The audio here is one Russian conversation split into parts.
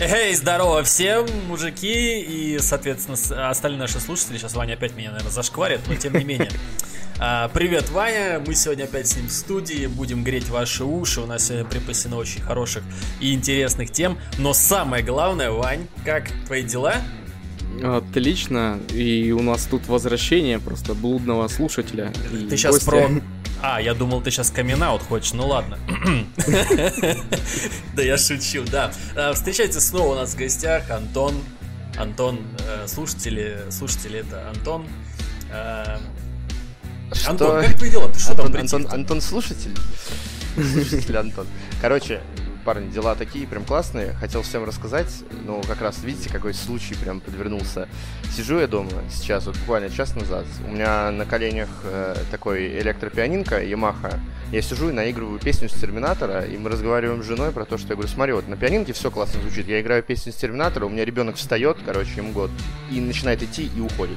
Эй, здорово всем, мужики и, соответственно, остальные наши слушатели. Сейчас Ваня опять меня, наверное, зашкварит, но тем не менее. А, привет, Ваня. Мы сегодня опять с ним в студии. Будем греть ваши уши. У нас сегодня припасено очень хороших и интересных тем. Но самое главное, Вань, как твои дела? Отлично. И у нас тут возвращение просто блудного слушателя. Ты сейчас гостя. про а, я думал, ты сейчас камин хочешь, ну ладно. Да я шучу, да. А, встречайте снова у нас в гостях Антон. Антон, э, слушатели, слушатели это Антон. Э, Антон, как твои дела? Ты что там Антон, Антон слушатель? Слушатель Антон. Короче, парни, дела такие прям классные. Хотел всем рассказать, но как раз видите, какой случай прям подвернулся. Сижу я дома сейчас, вот буквально час назад. У меня на коленях э, такой электропианинка Yamaha. Я сижу и наигрываю песню с Терминатора, и мы разговариваем с женой про то, что я говорю, смотри, вот на пианинке все классно звучит. Я играю песню с Терминатора, у меня ребенок встает, короче, ему год, и начинает идти и уходит.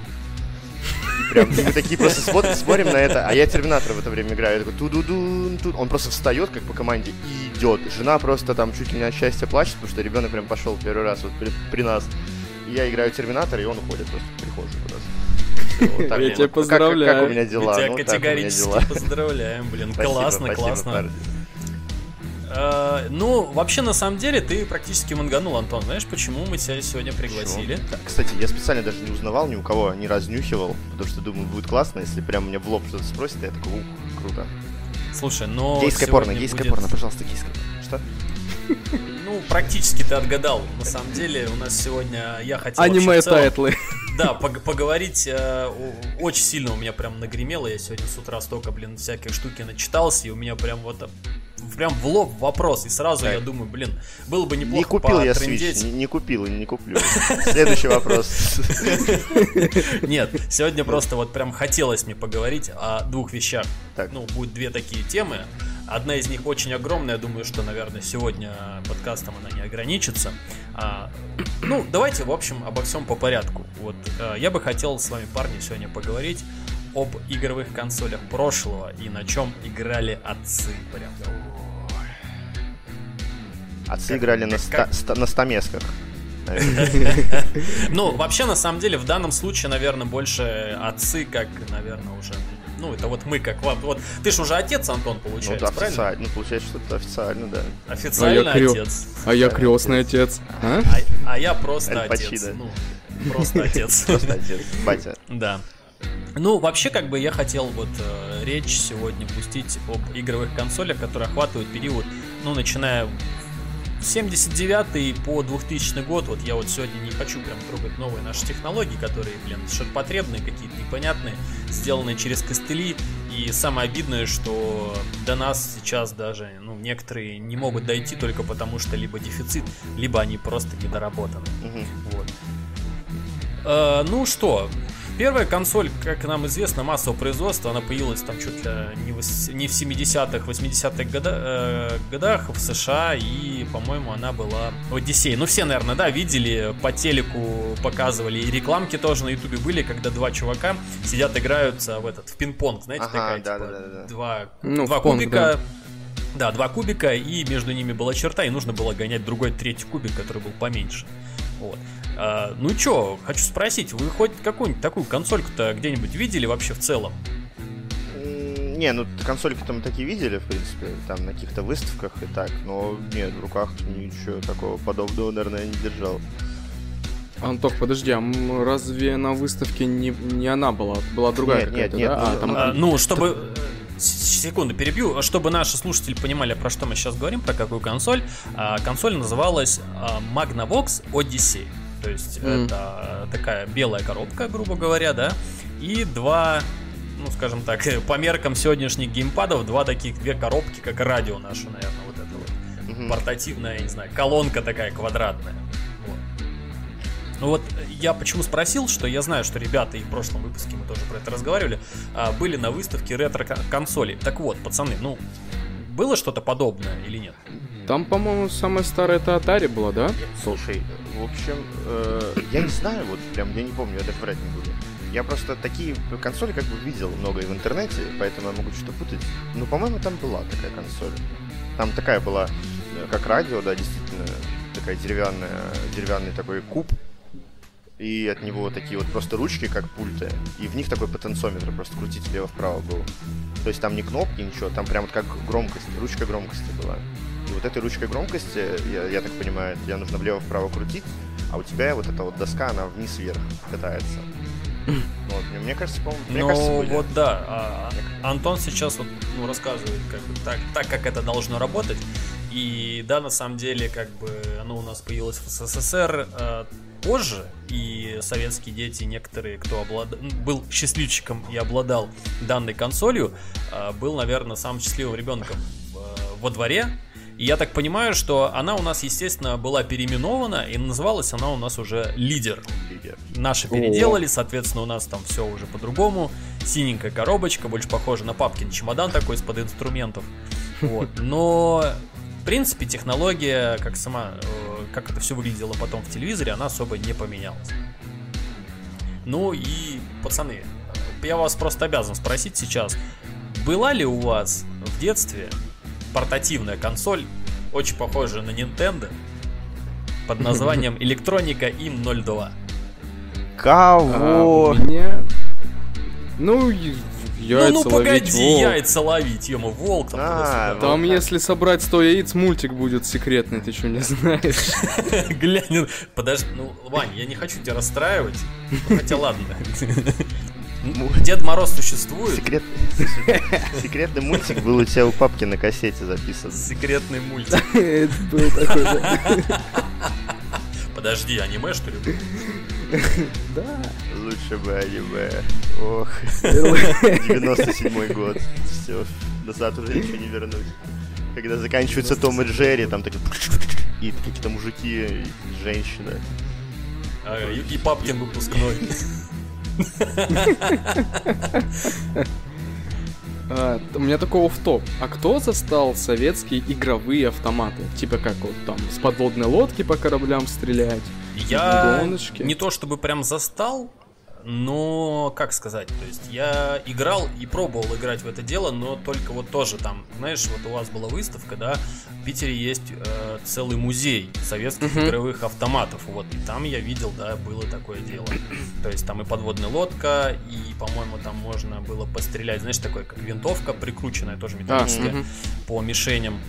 Прям мы такие просто смотрим, смотрим на это, а я Терминатор в это время играю. Я такой ту ду ду тут. Он просто встает, как по команде, и идет. Жена просто там чуть ли не от счастья плачет, потому что ребенок прям пошел первый раз вот при, при нас. И я играю Терминатор, и он уходит просто в прихожую куда-то. Вот так, я тебя поздравляю. Как, как, у меня дела? Мы тебя ну, категорически поздравляем, блин. Спасибо, классно, спасибо, классно. Парни. Э, ну, вообще, на самом деле, ты практически манганул, Антон. Знаешь, почему мы тебя сегодня пригласили? Да, кстати, я специально даже не узнавал ни у кого, не разнюхивал, потому что думаю, будет классно, если прям мне в лоб что-то спросит, я такой, ух, круто. Слушай, но Гейское порно, гейское будет... порно, пожалуйста, гейское Что? Ну, практически ты отгадал. На самом деле, у нас сегодня я хотел... Аниме-тайтлы. Да, поговорить э, очень сильно у меня прям нагремело. Я сегодня с утра столько, блин, всяких штуки начитался, и у меня прям вот прям в лоб вопрос, и сразу так. я думаю, блин, было бы неплохо Не купил я Switch, не, не купил и не куплю. Следующий вопрос. Нет, сегодня просто вот прям хотелось мне поговорить о двух вещах. Ну, будет две такие темы. Одна из них очень огромная, я думаю, что, наверное, сегодня подкастом она не ограничится. А, ну, давайте, в общем, обо всем по порядку. Вот а, я бы хотел с вами, парни, сегодня поговорить об игровых консолях прошлого и на чем играли отцы. Прям. Отцы как, играли на, ста, ста, на стамесках. Ну, вообще, на самом деле, в данном случае, наверное, больше отцы, как, наверное, уже ну, это вот мы как вам. Вот ты же уже отец, Антон, получается, ну, да, правильно? Официально. Ну, получается, что это официально, да. Официально а я крё... отец. А я крестный отец. А? А, а я просто отец. Ну, просто отец. Просто отец. Батя. Да. Ну, вообще, как бы я хотел вот э, речь сегодня пустить об игровых консолях, которые охватывают период, ну, начиная 79 по 2000 год, вот я вот сегодня не хочу прям трогать новые наши технологии, которые, блин, что-то потребные, какие-то непонятные, сделанные через костыли. И самое обидное, что до нас сейчас даже, ну, некоторые не могут дойти только потому, что либо дефицит, либо они просто недоработаны. Угу. Вот. Э, ну что, Первая консоль, как нам известно, массового производства, она появилась там чуть ли не в, 70-х, 80-х года, э, годах в США, и, по-моему, она была в Одиссее. Ну, все, наверное, да, видели, по телеку показывали, и рекламки тоже на ютубе были, когда два чувака сидят, играются в этот, в пинг-понг, знаете, ага, такая, да, типа, да, да, да. два, ну, два кубика, да. да, два кубика, и между ними была черта, и нужно было гонять другой третий кубик, который был поменьше. Вот. А, ну чё, хочу спросить, вы хоть какую-нибудь такую консольку-то где-нибудь видели вообще в целом? Не, ну консольки-то мы такие видели, в принципе, там на каких-то выставках и так, но нет, в руках ничего такого подобного, наверное, не держал. Антох, подожди, а разве на выставке не, не она была? Была другая нет, какая-то, нет, да? Нет, а, там... а, ну, чтобы... Секунду, перебью. Чтобы наши слушатели понимали, про что мы сейчас говорим, про какую консоль. А, консоль называлась а, Magnavox Odyssey. То есть mm. это такая белая коробка, грубо говоря, да, и два ну, скажем так, по меркам сегодняшних геймпадов, два таких, две коробки, как радио наше, наверное, вот это вот. Mm-hmm. Портативная, я не знаю, колонка такая квадратная. Ну вот я почему спросил, что я знаю, что ребята, и в прошлом выпуске мы тоже про это разговаривали, а, были на выставке ретро-консолей. Так вот, пацаны, ну, было что-то подобное или нет? Там, по-моему, самая старая это Atari была, да? Слушай, в общем, э, я не знаю, вот прям я не помню, я даже врать не буду. Я просто такие консоли как бы видел много и в интернете, поэтому я могу что-то путать. Ну, по-моему, там была такая консоль. Там такая была как радио, да, действительно, такая деревянная, деревянный такой куб, и от него такие вот просто ручки, как пульты, и в них такой потенциометр, просто крутить влево-вправо был. То есть там не кнопки, ничего, там прям вот как громкость, ручка громкости была. И вот этой ручкой громкости, я, я так понимаю, тебе нужно влево-вправо крутить, а у тебя вот эта вот доска, она вниз-вверх катается. Вот, мне кажется, по-моему, мне ну, кажется, вот да, а, Антон сейчас вот ну, рассказывает, как так, так, как это должно работать. И да, на самом деле, как бы оно у нас появилось в СССР э, позже, и советские дети, некоторые, кто облад... был счастливчиком и обладал данной консолью, э, был, наверное, самым счастливым ребенком э, во дворе, и я так понимаю, что она у нас, естественно, была переименована, и называлась она у нас уже Лидер. Лидер. Наши переделали, соответственно, у нас там все уже по-другому. Синенькая коробочка, больше похожа на папкин чемодан такой из-под инструментов. Вот. Но, принципе, технология, как сама, э, как это все выглядело потом в телевизоре, она особо не поменялась. Ну и, пацаны, я вас просто обязан спросить сейчас, была ли у вас в детстве портативная консоль, очень похожая на Nintendo, под названием Электроника им 02. Кого? А, меня... Ну, яйца ну, ну ловить, погоди, волк. яйца ловить, ема, волк там. А. Там, если собрать 100 яиц, мультик будет секретный, ты что, не знаешь? Глянь, ну, подожди, ну, Вань, я не хочу тебя расстраивать, ну, хотя ладно. Дед Мороз существует, Секрет... Секретный мультик был у тебя у папки на кассете записан. секретный мультик. Это был такой, да. Подожди, аниме что ли? Да. Лучше бы аниме. Ох, 97 год. Все, назад уже ничего не вернуть. Когда заканчивается Том и Джерри, там такие... И какие-то мужики, и женщина. А, И и папкин выпускной. А, у меня такого в топ. А кто застал советские игровые автоматы? Типа как вот там с подводной лодки по кораблям стрелять? Я Гоночки. не то чтобы прям застал, но как сказать, то есть я играл и пробовал играть в это дело, но только вот тоже там, знаешь, вот у вас была выставка, да, в Питере есть э, целый музей советских Мгм. игровых автоматов, вот, и там я видел, да, было такое дело. То есть там и подводная лодка, и, по-моему, там можно было пострелять, знаешь, такое, как винтовка прикрученная, тоже металлическая, мгм. по мишеням.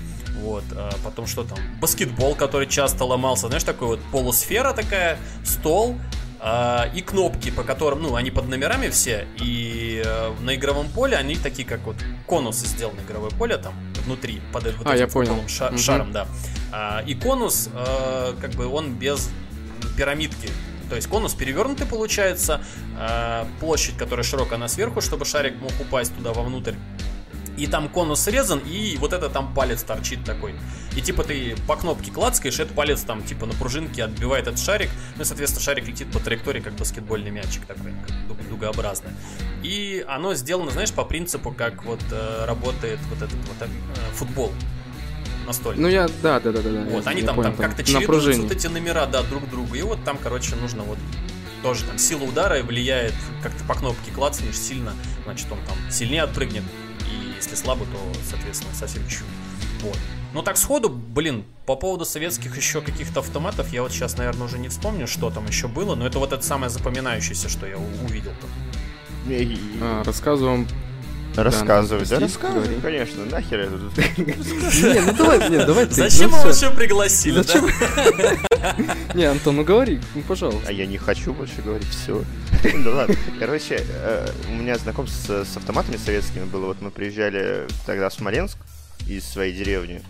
Вот, а потом что там? Баскетбол, который часто ломался, знаешь, такой вот полусфера такая, стол, а, и кнопки, по которым, ну, они под номерами все, и э, на игровом поле они такие, как вот конусы сделаны игровое поле там внутри, под вот А, этим я понял. ша- Мгм. шаром, да. А, и конус, э, как бы он без пирамидки. То есть конус перевернутый получается, а, площадь, которая широкая, она сверху, чтобы шарик мог упасть туда вовнутрь. И там конус срезан, и вот это там палец торчит такой. И типа ты по кнопке клацкаешь, этот палец там типа на пружинке отбивает этот шарик. Ну и, соответственно, шарик летит по траектории, как баскетбольный мячик такой, как дуг- дугообразный. И оно сделано, знаешь, по принципу, как вот э, работает вот этот вот э, футбол настольный. Ну я, да, да, да, да. Вот, я они не там, понял, там как-то чередуются вот эти номера, да, друг другу. И вот там, короче, нужно вот тоже там сила удара влияет, как ты по кнопке клацнешь сильно, значит он там сильнее отпрыгнет. Если слабо, то, соответственно, совсем чуть. Вот. Ну так сходу, блин, по поводу советских еще каких-то автоматов, я вот сейчас, наверное, уже не вспомню, что там еще было, но это вот это самое запоминающееся, что я увидел. А, рассказываю вам... Рассказывать, да? Да, Рассказывай, говори. конечно, нахер это тут. Не, ну давай, не, давай ты. Зачем ну его всё. вообще пригласили, Зачем? Не, Антон, ну говори, ну пожалуйста. А я не хочу больше говорить, все. Да ладно. Короче, э, у меня знакомство с с автоматами советскими было. Вот мы приезжали тогда в Смоленск из своей деревни.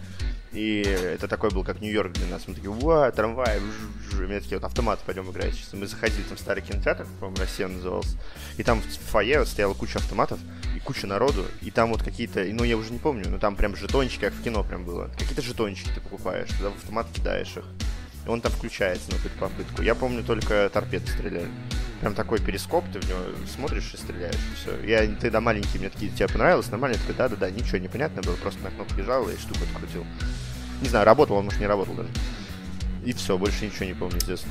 И это такой был, как Нью-Йорк для нас. Мы такие, уа, трамвай, вж- вж». И мне такие, вот автомат пойдем играть. Сейчас мы заходили, там старый кинотеатр, по-моему, Россия назывался. И там в фойе вот стояла куча автоматов и куча народу. И там вот какие-то, ну я уже не помню, но там прям жетончики, как в кино прям было. Какие-то жетончики ты покупаешь, туда в автомат кидаешь их. И он там включается на какую-то попытку. Я помню только торпеды стреляли. Прям такой перископ, ты в него смотришь и стреляешь, и все. Я тогда маленький, мне такие, тебе понравилось? Нормально? Я такой, да-да-да, ничего не понятно было, просто на кнопку лежал и штуку открутил. Не знаю, работал он, может, не работал даже. И все, больше ничего не помню с детства.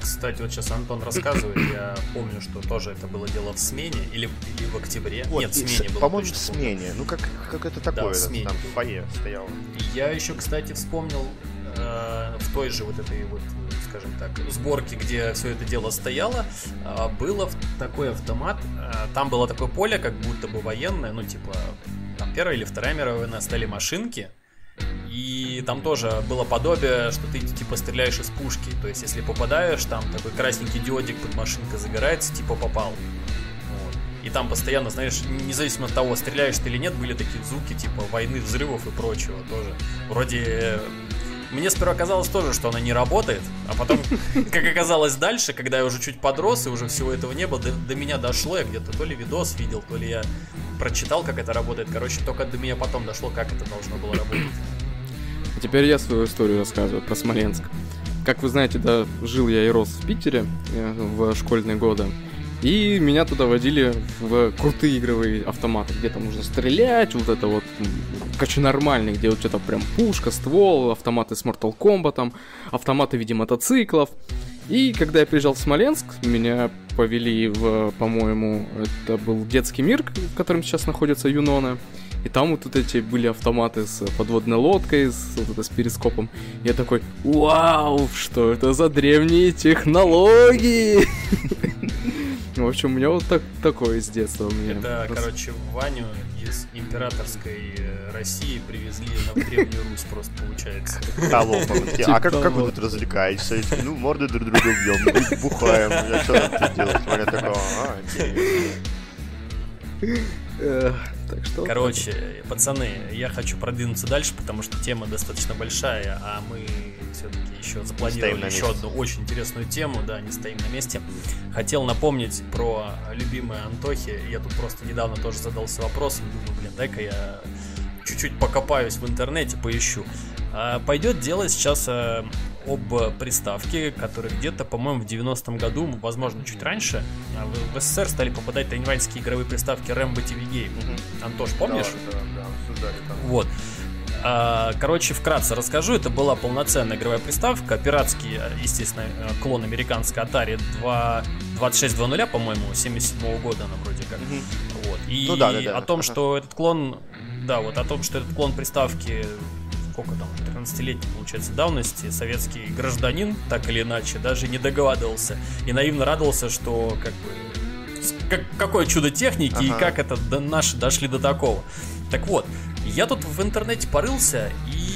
кстати, вот сейчас Антон рассказывает, я помню, что тоже это было дело в смене или, или в октябре. Вот, Нет, в и с- смене было. По-моему, в точно помню. смене. Ну, как, как это такое, в это смене там в фойе стоял. Я еще, кстати, вспомнил э, в той же вот этой вот, скажем так, сборке, где все это дело стояло, э, было такой автомат. э, там было такое поле, как будто бы военное, ну типа там первая или вторая мировая война, стали машинки. И там тоже было подобие, что ты типа стреляешь из пушки. То есть, если попадаешь, там такой красненький диодик под машинкой загорается, типа попал. И там постоянно, знаешь, независимо от того, стреляешь ты или нет, были такие звуки типа войны, взрывов и прочего тоже. Вроде мне сперва казалось тоже, что она не работает, а потом, как оказалось дальше, когда я уже чуть подрос и уже всего этого не было, до, до меня дошло, я где-то то ли видос видел, то ли я прочитал, как это работает. Короче, только до меня потом дошло, как это должно было работать. А теперь я свою историю рассказываю про Смоленск. Как вы знаете, да, жил я и рос в Питере э, в школьные годы. И меня туда водили в крутые игровые автоматы, где там нужно стрелять, вот это вот, короче, нормальный, где вот что-то прям пушка, ствол, автоматы с Mortal Kombat, автоматы в виде мотоциклов. И когда я приезжал в Смоленск, меня повели в, по-моему, это был детский мир, в котором сейчас находится Юнона. И там вот, вот эти были автоматы с подводной лодкой, с, вот это, с перископом. Я такой, вау, что это за древние технологии? В общем, у меня вот так, такое с детства. у меня. Это, короче, Ваню из императорской э, России привезли на Древнюю Русь просто получается. Такие, А как, как вы тут развлекаетесь? Ну, морды друг друга бьем, бу- бухаем. Я что тут делать? Ваня такой, а. Эх, Так что... Короче, пацаны, я хочу продвинуться дальше, потому что тема достаточно большая, а мы все-таки еще запланировали еще одну очень интересную тему, да, не стоим на месте. Хотел напомнить про любимые Антохи. Я тут просто недавно тоже задался вопросом, думаю, блин, дай-ка я чуть-чуть покопаюсь в интернете, поищу. А, Пойдет дело сейчас а, об приставке, которые где-то, по-моему, в 90-м году, возможно, чуть раньше, а, в в СССР стали попадать тайваньские игровые приставки Rambo TV Game. Мгм. Антош, помнишь? Да, да, да, обсуждали там. Вот. А, Короче, вкратце расскажу. Это была полноценная игровая приставка, пиратский, естественно, э, клон американской Atari 2, 2600, по-моему, 77 года она вроде как. Мгм. Вот. И Ну да, да, да. о том, Ага. что этот клон, да, вот о том, что этот клон приставки, сколько там, 13-летней, получается, давности, советский гражданин, так или иначе, даже не догадывался и наивно радовался, что как бы как, какое чудо техники и Ага. как это до, наши дошли до такого. Так вот, я тут в интернете порылся и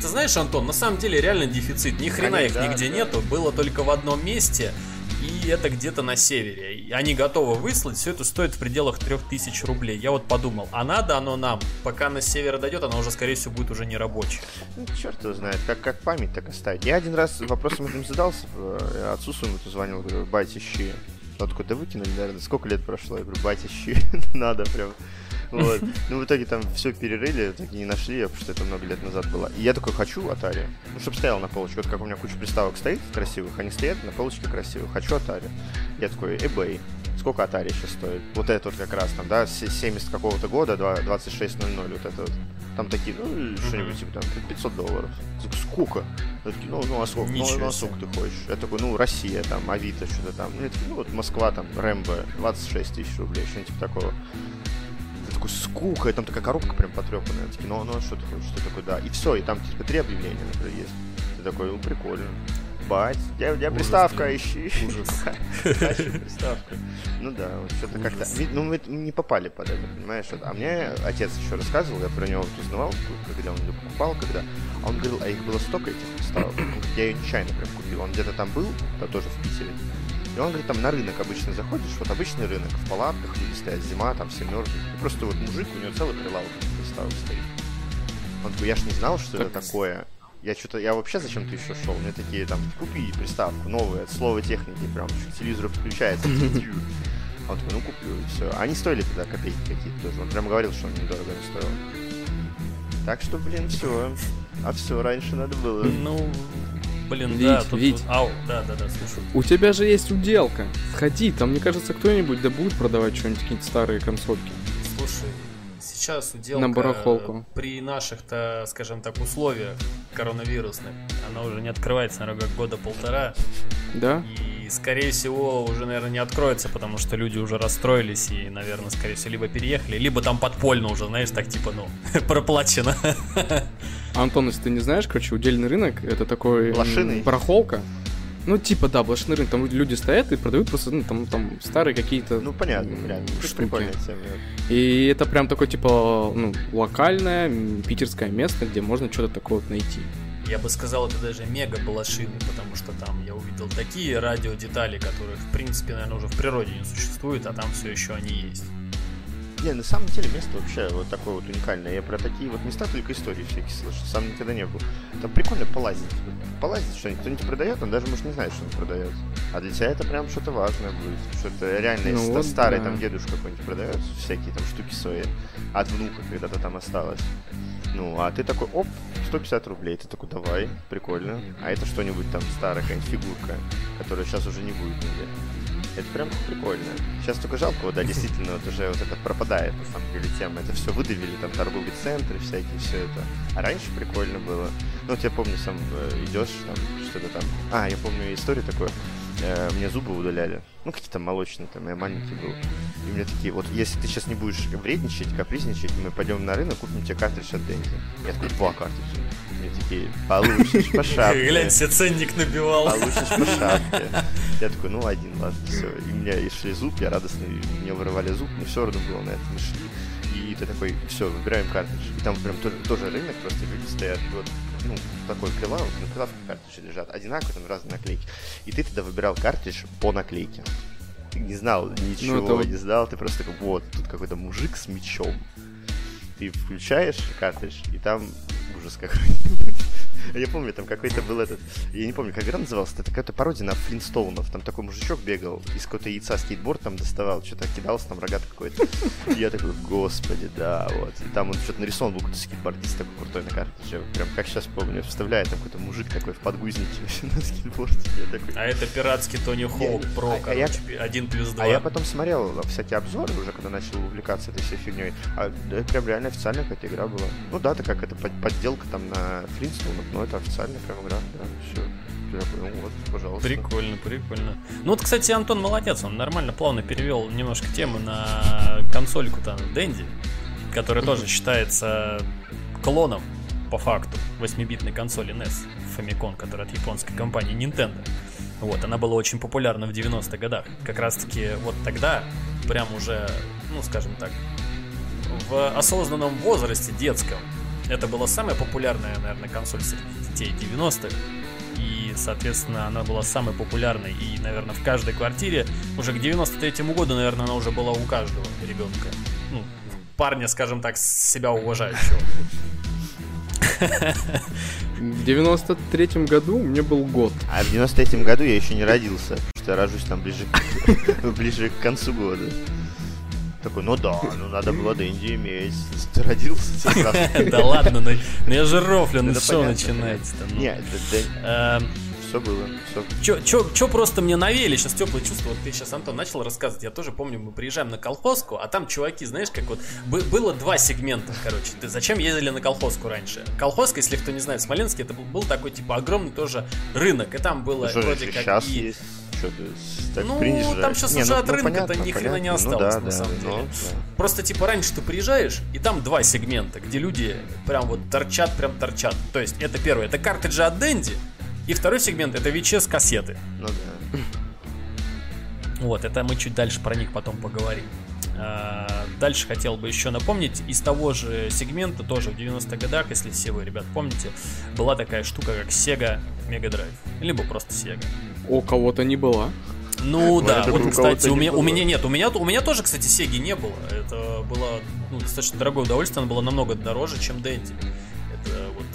ты знаешь, Антон, на самом деле реально дефицит. Ни хрена их да, нигде да. нету. Было только в одном месте. И это где-то на севере. Они готовы выслать, все это стоит в пределах 3000 рублей. Я вот подумал, а надо оно нам? Пока на север дойдет, оно уже, скорее всего, будет уже не рабочее. Ну, черт его знает, как, как память так оставить. Я один раз вопросом этим задался, э, отцу своему звонил, говорю, батя, щи. Он такой, да выкинули, наверное, сколько лет прошло? Я говорю, батя, щи, надо прям. Вот. Ну, в итоге там все перерыли, так и не нашли, потому что это много лет назад было. И я такой, хочу Atari. Ну, чтобы стоял на полочке. Вот как у меня куча приставок стоит красивых, они стоят на полочке красивых. Хочу Atari. Я такой, eBay. Сколько Atari сейчас стоит? Вот это вот как раз там, да, с 70 какого-то года, два- 2600, вот это вот. Там такие, ну, что-нибудь типа там 500 долларов. Сколько? Я такие, ну, ну, а сколько? Ну, ну, а сколько ты хочешь? Я такой, ну, Россия, там, Авито, что-то там. Ну, я такой, ну, вот Москва, там, Рэмбо, 26 тысяч рублей, что-нибудь типа такого. Такой, скука, и там такая коробка прям потрепанная. Такие, ну, ну, а что ты хочешь? Ты такой, да. И все, и там типа три объявления, например, есть. Ты такой, ну, прикольно. Бать, я, я Ужас, приставка, блин. ищи. Ужас. Ищи приставку. Ну да, вот что-то как-то... Ну, мы не попали под это, понимаешь? А мне отец еще рассказывал, я про него вот узнавал, когда он ее покупал, когда... А он говорил, а их было столько этих приставок. Я ее нечаянно прям купил. Он где-то там был, да, тоже в Питере. И он говорит, там на рынок обычно заходишь, вот обычный рынок, в палатках люди стоят, зима, там все мерзнут. И просто вот мужик, у него целый прилавок приставок стоит. Он такой, я ж не знал, что это Так. такое. Я что-то, я вообще зачем-то еще шел. Мне такие там, купи приставку новую, от слова техники, прям телевизор включается. А Он такой, ну куплю, и все. Они стоили тогда копейки какие-то тоже. Он прям говорил, что он недорого не стоил. Так что, блин, все. А все раньше надо было. Ну, блин, Вить, да, тут... Вить. Ау, да, да, да, слушаю. У тебя же есть уделка. Сходи, там, мне кажется, кто-нибудь да будет продавать что-нибудь, какие-нибудь старые консольки. Слушай, сейчас уделка На барахолку. при наших-то, скажем так, условиях коронавирусных, она уже не открывается, наверное, года полтора. Да? И, скорее всего, уже, наверное, не откроется, потому что люди уже расстроились и, наверное, скорее всего, либо переехали, либо там подпольно уже, знаешь, так типа, ну, проплачено. Антон, если ты не знаешь, короче, удельный рынок это такой Блошиный? барахолка. Ну, типа, да, блошиный рынок. Там люди стоят и продают просто, ну, там, там старые какие-то Ну, понятно, понятно. Штуки. прикольная тема. И это прям такой, типа, ну, локальное питерское место, где можно что-то такое вот найти. Я бы сказал, это даже мега балашины, потому что там я увидел такие радиодетали, которых, в принципе, наверное, уже в природе не существует, а там все еще они есть. Не, на самом деле место вообще вот такое вот уникальное. Я про такие вот места только истории всякие слышал. Сам никогда не был. Там прикольно полазить. Полазить что-нибудь. Кто-нибудь продает, он даже может не знает, что он продает. А для тебя это прям что-то важное будет. Что-то реально, Ну если вот старый да. там дедушка какой-нибудь продает, всякие там штуки свои. От внука когда-то там осталось. Ну, а ты такой, оп, 150 рублей. Ты такой, давай, прикольно. А это что-нибудь там старая какая-нибудь фигурка, которая сейчас уже не будет нигде. Это прям прикольно. Сейчас только жалко, вот, да, действительно, вот уже вот это пропадает, на самом деле, тема. Это все выдавили, там, торговые центры всякие, все это. А раньше прикольно было. Ну, вот я помню, сам э, идешь, там, что-то там... А, я помню историю такую. Э, мне зубы удаляли. Ну, какие-то молочные, там, я маленький был. И мне такие, вот, если ты сейчас не будешь вредничать, капризничать, мы пойдем на рынок, купим тебе картридж от Денди. Я такой, два картриджа. Мне такие, получишь по шапке. Глянь, себе ценник набивал. Получишь по шапке. Я такой, ну один, ладно, все. И у меня и шли зуб, я радостный, мне вырывали зуб, но все равно было на это, мы шли. И ты такой, все, выбираем картридж. И там прям тоже, тоже рынок, просто люди стоят, вот, ну, такой прилавок, на прилавке картриджи лежат, одинаковые, там разные наклейки. И ты тогда выбирал картридж по наклейке. Ты не знал ничего, Ну, это не знал, ты просто такой, вот, тут какой-то мужик с мечом. Ты включаешь картридж, и там ужас какой-нибудь. Я помню, там какой-то был этот... Я не помню, как игра называлась. Это какая-то пародия на Флинстоунов. Там такой мужичок бегал, из какого-то яйца скейтборд там доставал, что-то кидался, там рогат какой-то. И я такой, господи, да, вот. И там он что-то нарисован был какой-то скейтбордист такой крутой на карте. Прям как сейчас помню, вставляет там какой-то мужик такой в подгузнике на скейтборде. Я такой, А это пиратский Тони Хоук Я- Про, а я- короче, один плюс два. а я потом смотрел всякие обзоры уже, когда начал увлекаться этой всей фигней. А это прям реально официальная какая-то игра была. Ну да, это как это под- подделка там на Флинстоунах, но это официальная прям игра, да, все. Я ну вот, пожалуйста. Прикольно, прикольно. Ну вот, кстати, Антон молодец, он нормально, плавно перевел немножко тему на консольку там Дэнди, которая тоже считается клоном, по факту, 8-битной консоли NES Famicom, которая от японской компании Nintendo. Вот, она была очень популярна в 90-х годах. Как раз таки вот тогда, прям уже, ну скажем так, в осознанном возрасте детском, это была самая популярная, наверное, консоль среди детей 90-х. И, соответственно, она была самой популярной. И, наверное, в каждой квартире уже к 93-му году, наверное, она уже была у каждого ребенка. Ну, парня, скажем так, себя уважающего. В 93-м году мне был год. А в 93-м году я еще не родился, потому что я рожусь там ближе к концу года. Такой, ну да, ну надо было Дэнди иметь. Ты родился. Да ладно, ну ну я же рофлю, ну понятно, начинается-то? ну? Не, это Эм, все было. Все. Чё, чё, чё просто мне навели сейчас теплые чувства? Вот ты сейчас, Антон, начал рассказывать. Я тоже помню, мы приезжаем на колхозку, а там чуваки, знаешь, как вот бы- было два сегмента, короче. Ты зачем ездили на колхозку раньше? Колхозка, если кто не знает, в Смоленске это был, был такой типа огромный тоже рынок, и там было Ну вроде как сейчас и есть. Что ты так Ну, принято там же. щас Не, уже ну- от ну, рынка-то ни хрена не понятно. осталось, ну, да, на самом да, деле. ну, да. Просто типа раньше ты приезжаешь, и там два сегмента, где люди прям вот торчат, прям торчат. То есть это первое, это картриджи от Дэнди, и второй сегмент это VHS кассеты. Ну да. Вот, это мы чуть дальше про них потом поговорим. А, Дальше хотел бы еще напомнить, из того же сегмента, тоже в 90-х годах, если все вы, ребят, помните, была такая штука, как Sega Mega Drive. Либо просто Sega. У кого-то не была. Ну да, вот, у кстати, у меня, у меня нет, у меня, у меня тоже, кстати, Сеги не было. Это было ну, достаточно дорогое удовольствие, оно было намного дороже, чем Дэнди. Это вот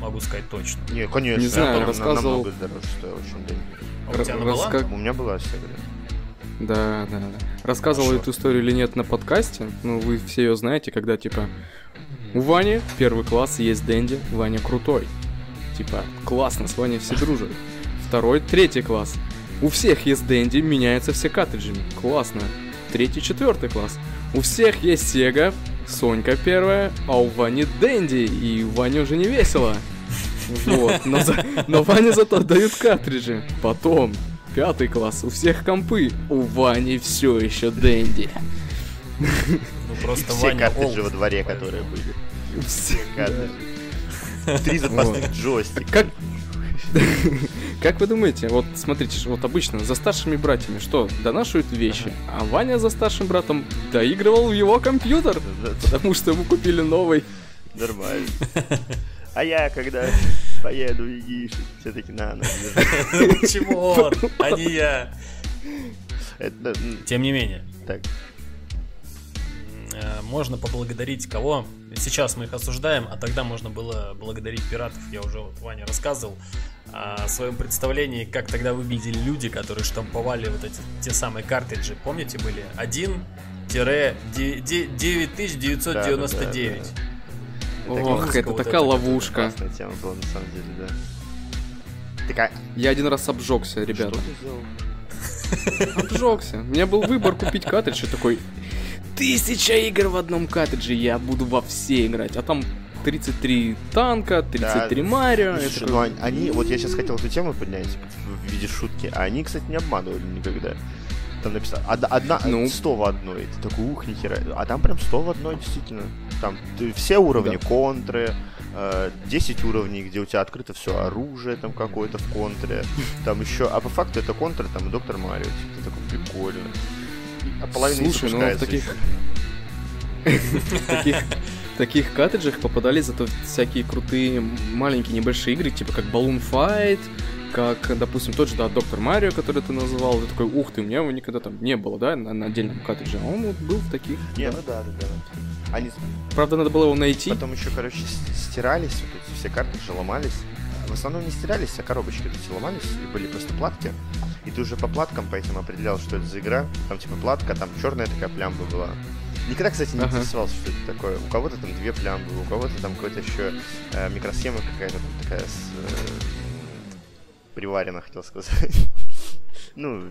могу сказать точно. Не, конечно. Не знаю, она рассказывал- намного дороже стоила, чем Дэнди. А у тебя она была? Раска- У меня была Sega. Да, да, да. Рассказывал Хорошо. эту историю или нет на подкасте. Ну, вы все ее знаете, когда типа у Вани первый класс есть Дэнди, Ваня крутой. Типа, классно, с Ваней все дружат. Второй, третий класс. У всех есть Дэнди, меняются все картриджами. Классно. Третий, четвертый класс. У всех есть Sega, Сонька первая, а у Вани Дэнди, и Ване уже не весело. Вот, но, за, но Ване зато дают картриджи. Потом, пятый класс, у всех компы, у Вани все еще Дэнди. Ну просто Все Ваня картриджи олд. во дворе, которые были. Все, Картриджи. Три запасных джойстика. Как, как вы думаете, вот смотрите, вот обычно за старшими братьями что, донашивают вещи, а Ваня за старшим братом доигрывал в его компьютер, потому что ему купили новый. Нормально. А я, когда поеду в Египет, все-таки на ночь. Почему он, а не я? Тем не менее, Так, э, можно поблагодарить кого? Сейчас мы их осуждаем, а тогда можно было благодарить пиратов. Я уже вот Ваня рассказывал о своем представлении, как тогда выглядели люди, которые штамповали вот эти те самые картриджи. Помните, были 1-9999. Ох, музыка это вот такая эта, ловушка. классная тема была на самом деле, да. А Я один раз обжегся, ребята. Обжегся. У меня был выбор купить картридж, и такой, тысяча игр в одном картридже, я буду во все играть. А там 33 танка, 33 Да. Марио. Слушай, это ну, они- они, вот я сейчас хотел эту тему поднять в виде шутки, а они, кстати, не обманывали никогда. Там написано, од- одна, Ну. 100 в одной, ты такой, ух, нихера. А там прям 100 в одной, действительно. Там ты- все уровни Да. контры, э, 10 уровней, где у тебя открыто все оружие там какое-то в контре, там еще, а по факту это контр, там и Доктор Марио, типа, ты такой, прикольно. А половина Слушай, ну, в таких- таких, таких картриджах попадали зато всякие крутые маленькие небольшие игры, типа как Balloon Fight, как, допустим, тот же, да, Доктор Марио, который ты назвал, ты такой, ух ты, у меня его никогда там не было, да, на, на отдельном картридже, а он вот был в таких. Не, да. ну да, да, да. Они Правда, надо было его найти. Потом еще, короче, стирались, вот эти все картриджи ломались. В основном не стирались, а коробочки эти ломались, и были просто платки. И ты уже по платкам по этим определял, что это за игра. Там типа платка, там черная такая плямба была. Никогда, кстати, не Ага. интересовался, что это такое. У кого-то там две плямбы, у кого-то там какой-то еще э, микросхема какая-то там такая с, э, приварена, хотел сказать. Ну,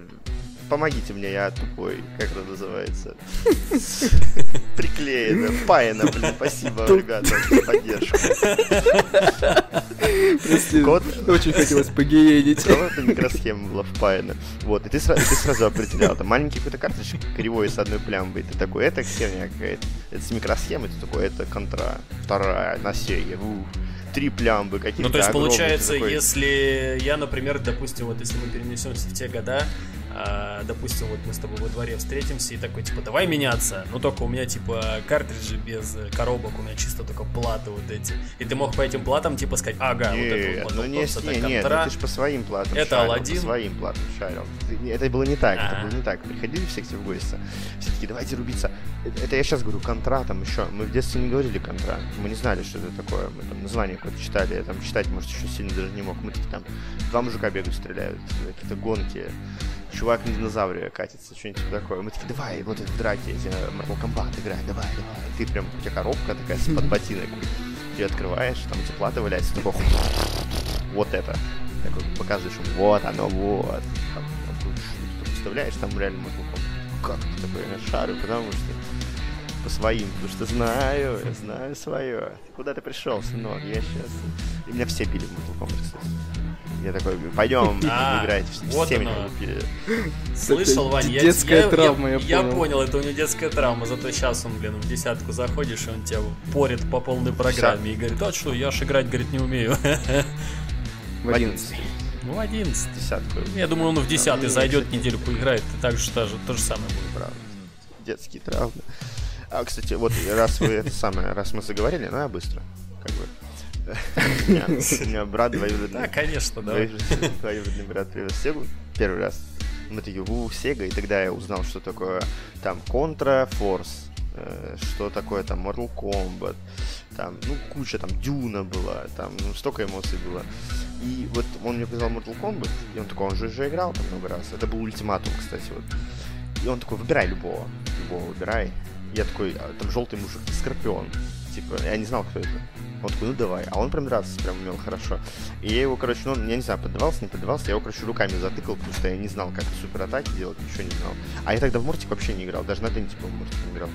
помогите мне, я тупой, как это называется? Приклеено, паяно, блин, спасибо, ребята, за поддержку. Код. Очень хотелось погеедить. Кого-то микросхема была впаяна. Вот, и ты, сра- ты сразу определял. Там маленький какой-то карточек кривой с одной плямбой. Ты такой, это херня какая-то. Это с микросхемой, ты такой, это контра. Вторая, на Сеге. ух. Три плямбы какие-то Ну, то есть, получается, такой, если я, например, допустим, вот если мы перенесемся в те года, а, допустим, вот мы с тобой во дворе встретимся и такой, типа, давай меняться. Ну, только у меня, типа, картриджи без э, коробок, у меня чисто только платы вот эти. И ты мог по этим платам, типа, сказать, ага, вот это Нет, вот ну не, это не, нет, ну ты ж по своим платам Это шарил, Аладдин. по своим платам шарил. Не, Это было не так, это А. было не так. Приходили все к тебе в гости, все такие, давайте рубиться. Это, это я сейчас говорю, контра там еще. Мы в детстве не говорили контра. Мы не знали, что это такое. Мы там название какое-то читали. Я там читать, может, еще сильно даже не мог. Мы такие там, два мужика бегают, стреляют, какие-то гонки. Чувак на динозавре катится, что-нибудь типа такое. Мы такие, давай, вот это в драке, эти Mortal Kombat играть, давай, давай. Ты прям, у тебя коробка такая с под ботинок. Ты открываешь, там эти платы валяются, такой, вот это. Такой показываешь, вот оно, вот. Там, ты представляешь, там реально Mortal Kombat. Как ты такой, шарю, потому что по своим, потому что знаю, я знаю свое. Куда ты пришел, сынок? Я сейчас... И меня все били в Mortal Kombat, кстати. Я такой, пойдем А, играть. вот все меня. Слышал, Вань, я, детская травма, я я, понял. это у него детская травма, зато сейчас он, блин, в десятку заходишь, и он тебя порит по полной программе и говорит, а что, я ж играть, говорит, не умею. В 11. Ну, 11. Десятку. Я думаю, он в десятый не, зайдет, кстати. неделю поиграет, и так же то же, то же самое будет. Правда. Детские травмы. А, кстати, вот раз вы это самое, раз мы заговорили, ну я быстро, как бы. У меня- брат двоюродный. Да, конечно. Двоюродный двоюродный брат привез Сегу первый раз. Мы такие, у, Сега, и тогда я узнал, что такое там Contra Force, э, что такое там Mortal Kombat, там, ну, куча, там, Дюна была, там, ну, столько эмоций было. И вот он мне показал Mortal Kombat, и он такой, он же уже играл там много раз. Это был ультиматум, кстати, вот. И он такой, выбирай любого, любого выбирай. Я такой, а, там желтый мужик, Скорпион. Типа, я не знал, кто это. Он такой, ну давай. А он прям драться прям умел хорошо. И я его, короче, ну, я не знаю, поддавался, не поддавался, я его, короче, руками затыкал, потому что я не знал, как суператаки делать, ничего не знал. А я тогда в Мортик вообще не играл, даже на Денте, по-моему, Мортик не играл.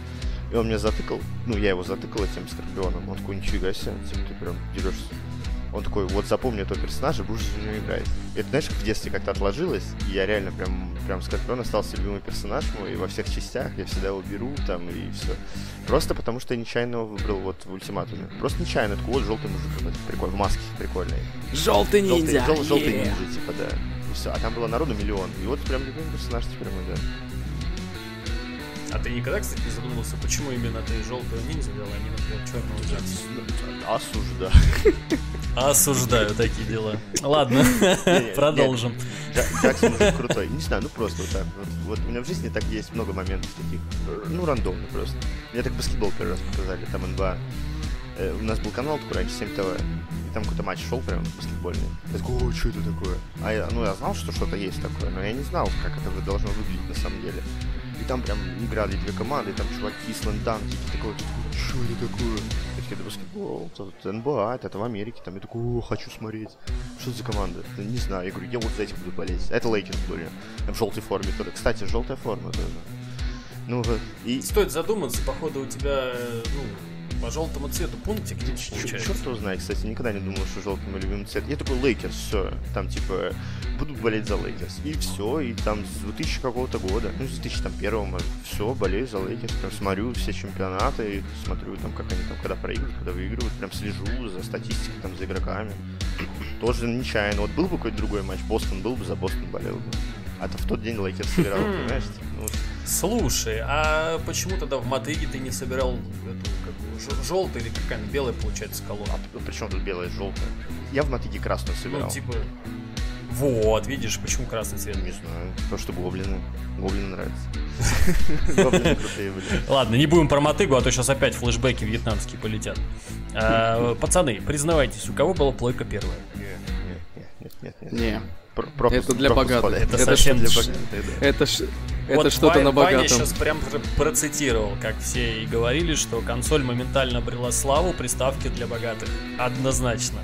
И он меня затыкал, ну, я его затыкал этим Скорпионом. Он такой, нифига себе, типа, ты прям дерешься. Он такой, вот запомни этого персонажа, будешь за него играть. И это, знаешь, в детстве как-то отложилось, и я реально прям, прям Скорпион остался любимый персонаж мой, и во всех частях я всегда его беру там, и все. Просто потому, что я нечаянно его выбрал вот в ультиматуме. Просто нечаянно, такой, вот желтый мужик прикольный, в маске прикольный. Желтый ниндзя! Желтый, жел, желтый ниндзя, типа, да. И все. А там было народу миллион. И вот прям любимый персонаж теперь мой, да. А ты никогда, кстати, не задумывался, почему именно ты желтого ниндзя взял, а не, например, черного Джакса? Осуждаю. Осуждаю такие дела. Ладно, продолжим. Джаксон уже крутой. Не знаю, ну просто вот так. Вот, у меня в жизни так есть много моментов таких. Ну, рандомно просто. Мне так баскетбол первый раз показали, там НБА. Э, у нас был канал такой раньше, 7 ТВ. И там какой-то матч шел прям баскетбольный. Я такой, ой, что это такое? А я, ну, я знал, что что-то есть такое, но я не знал, как это должно выглядеть на самом деле. И там прям играли две команды, там чуваки, слэнданки, такой, что это такое? Я такие, это баскетбол, это НБА, это, это в Америке, там, я такой, о, хочу смотреть. Что за команда? Да, не знаю, я говорю, я вот за этих буду болеть. Это Лейкерс были, в желтой форме тоже. Кстати, желтая форма тоже. Ну и... Стоит задуматься, походу у тебя, ну, по желтому цвету пунктик получается. Черт его знает, кстати, никогда не думал, что желтый мой любимый цвет. Я такой Лейкерс, все, там типа буду болеть за Лейкерс. И все, и там с 2000 какого-то года, ну, с 2001 все, болею за Лейкерс, прям смотрю все чемпионаты, смотрю там, как они там, когда проигрывают, когда выигрывают, прям слежу за статистикой, там, за игроками. Тоже нечаянно. Вот был бы какой-то другой матч, Бостон был бы, за Бостон болел бы. А то в тот день Лейкерс сыграл, понимаешь? Ну, Слушай, а почему тогда в Мотыге ты не собирал эту, желтый или какая белая, получается, колода? А причем тут белая и желтая? Я в Мотыге красную собирал. Ну, типа... Вот, видишь, почему красный цвет? Не знаю, потому что гоблины. Гоблины нравятся. Гоблины крутые были. Ладно, не будем про мотыгу, а то сейчас опять флешбеки вьетнамские полетят. А, пацаны, признавайтесь, у кого была плойка первая? Нет, нет, нет. Пропуск- это для пропуск богатых. Это Это совсем для богатых, да. это ж- Вот это что-то Ваня- на Ваня богатом. сейчас прям пр- процитировал, как все и говорили, что консоль моментально обрела славу приставки для богатых. Однозначно.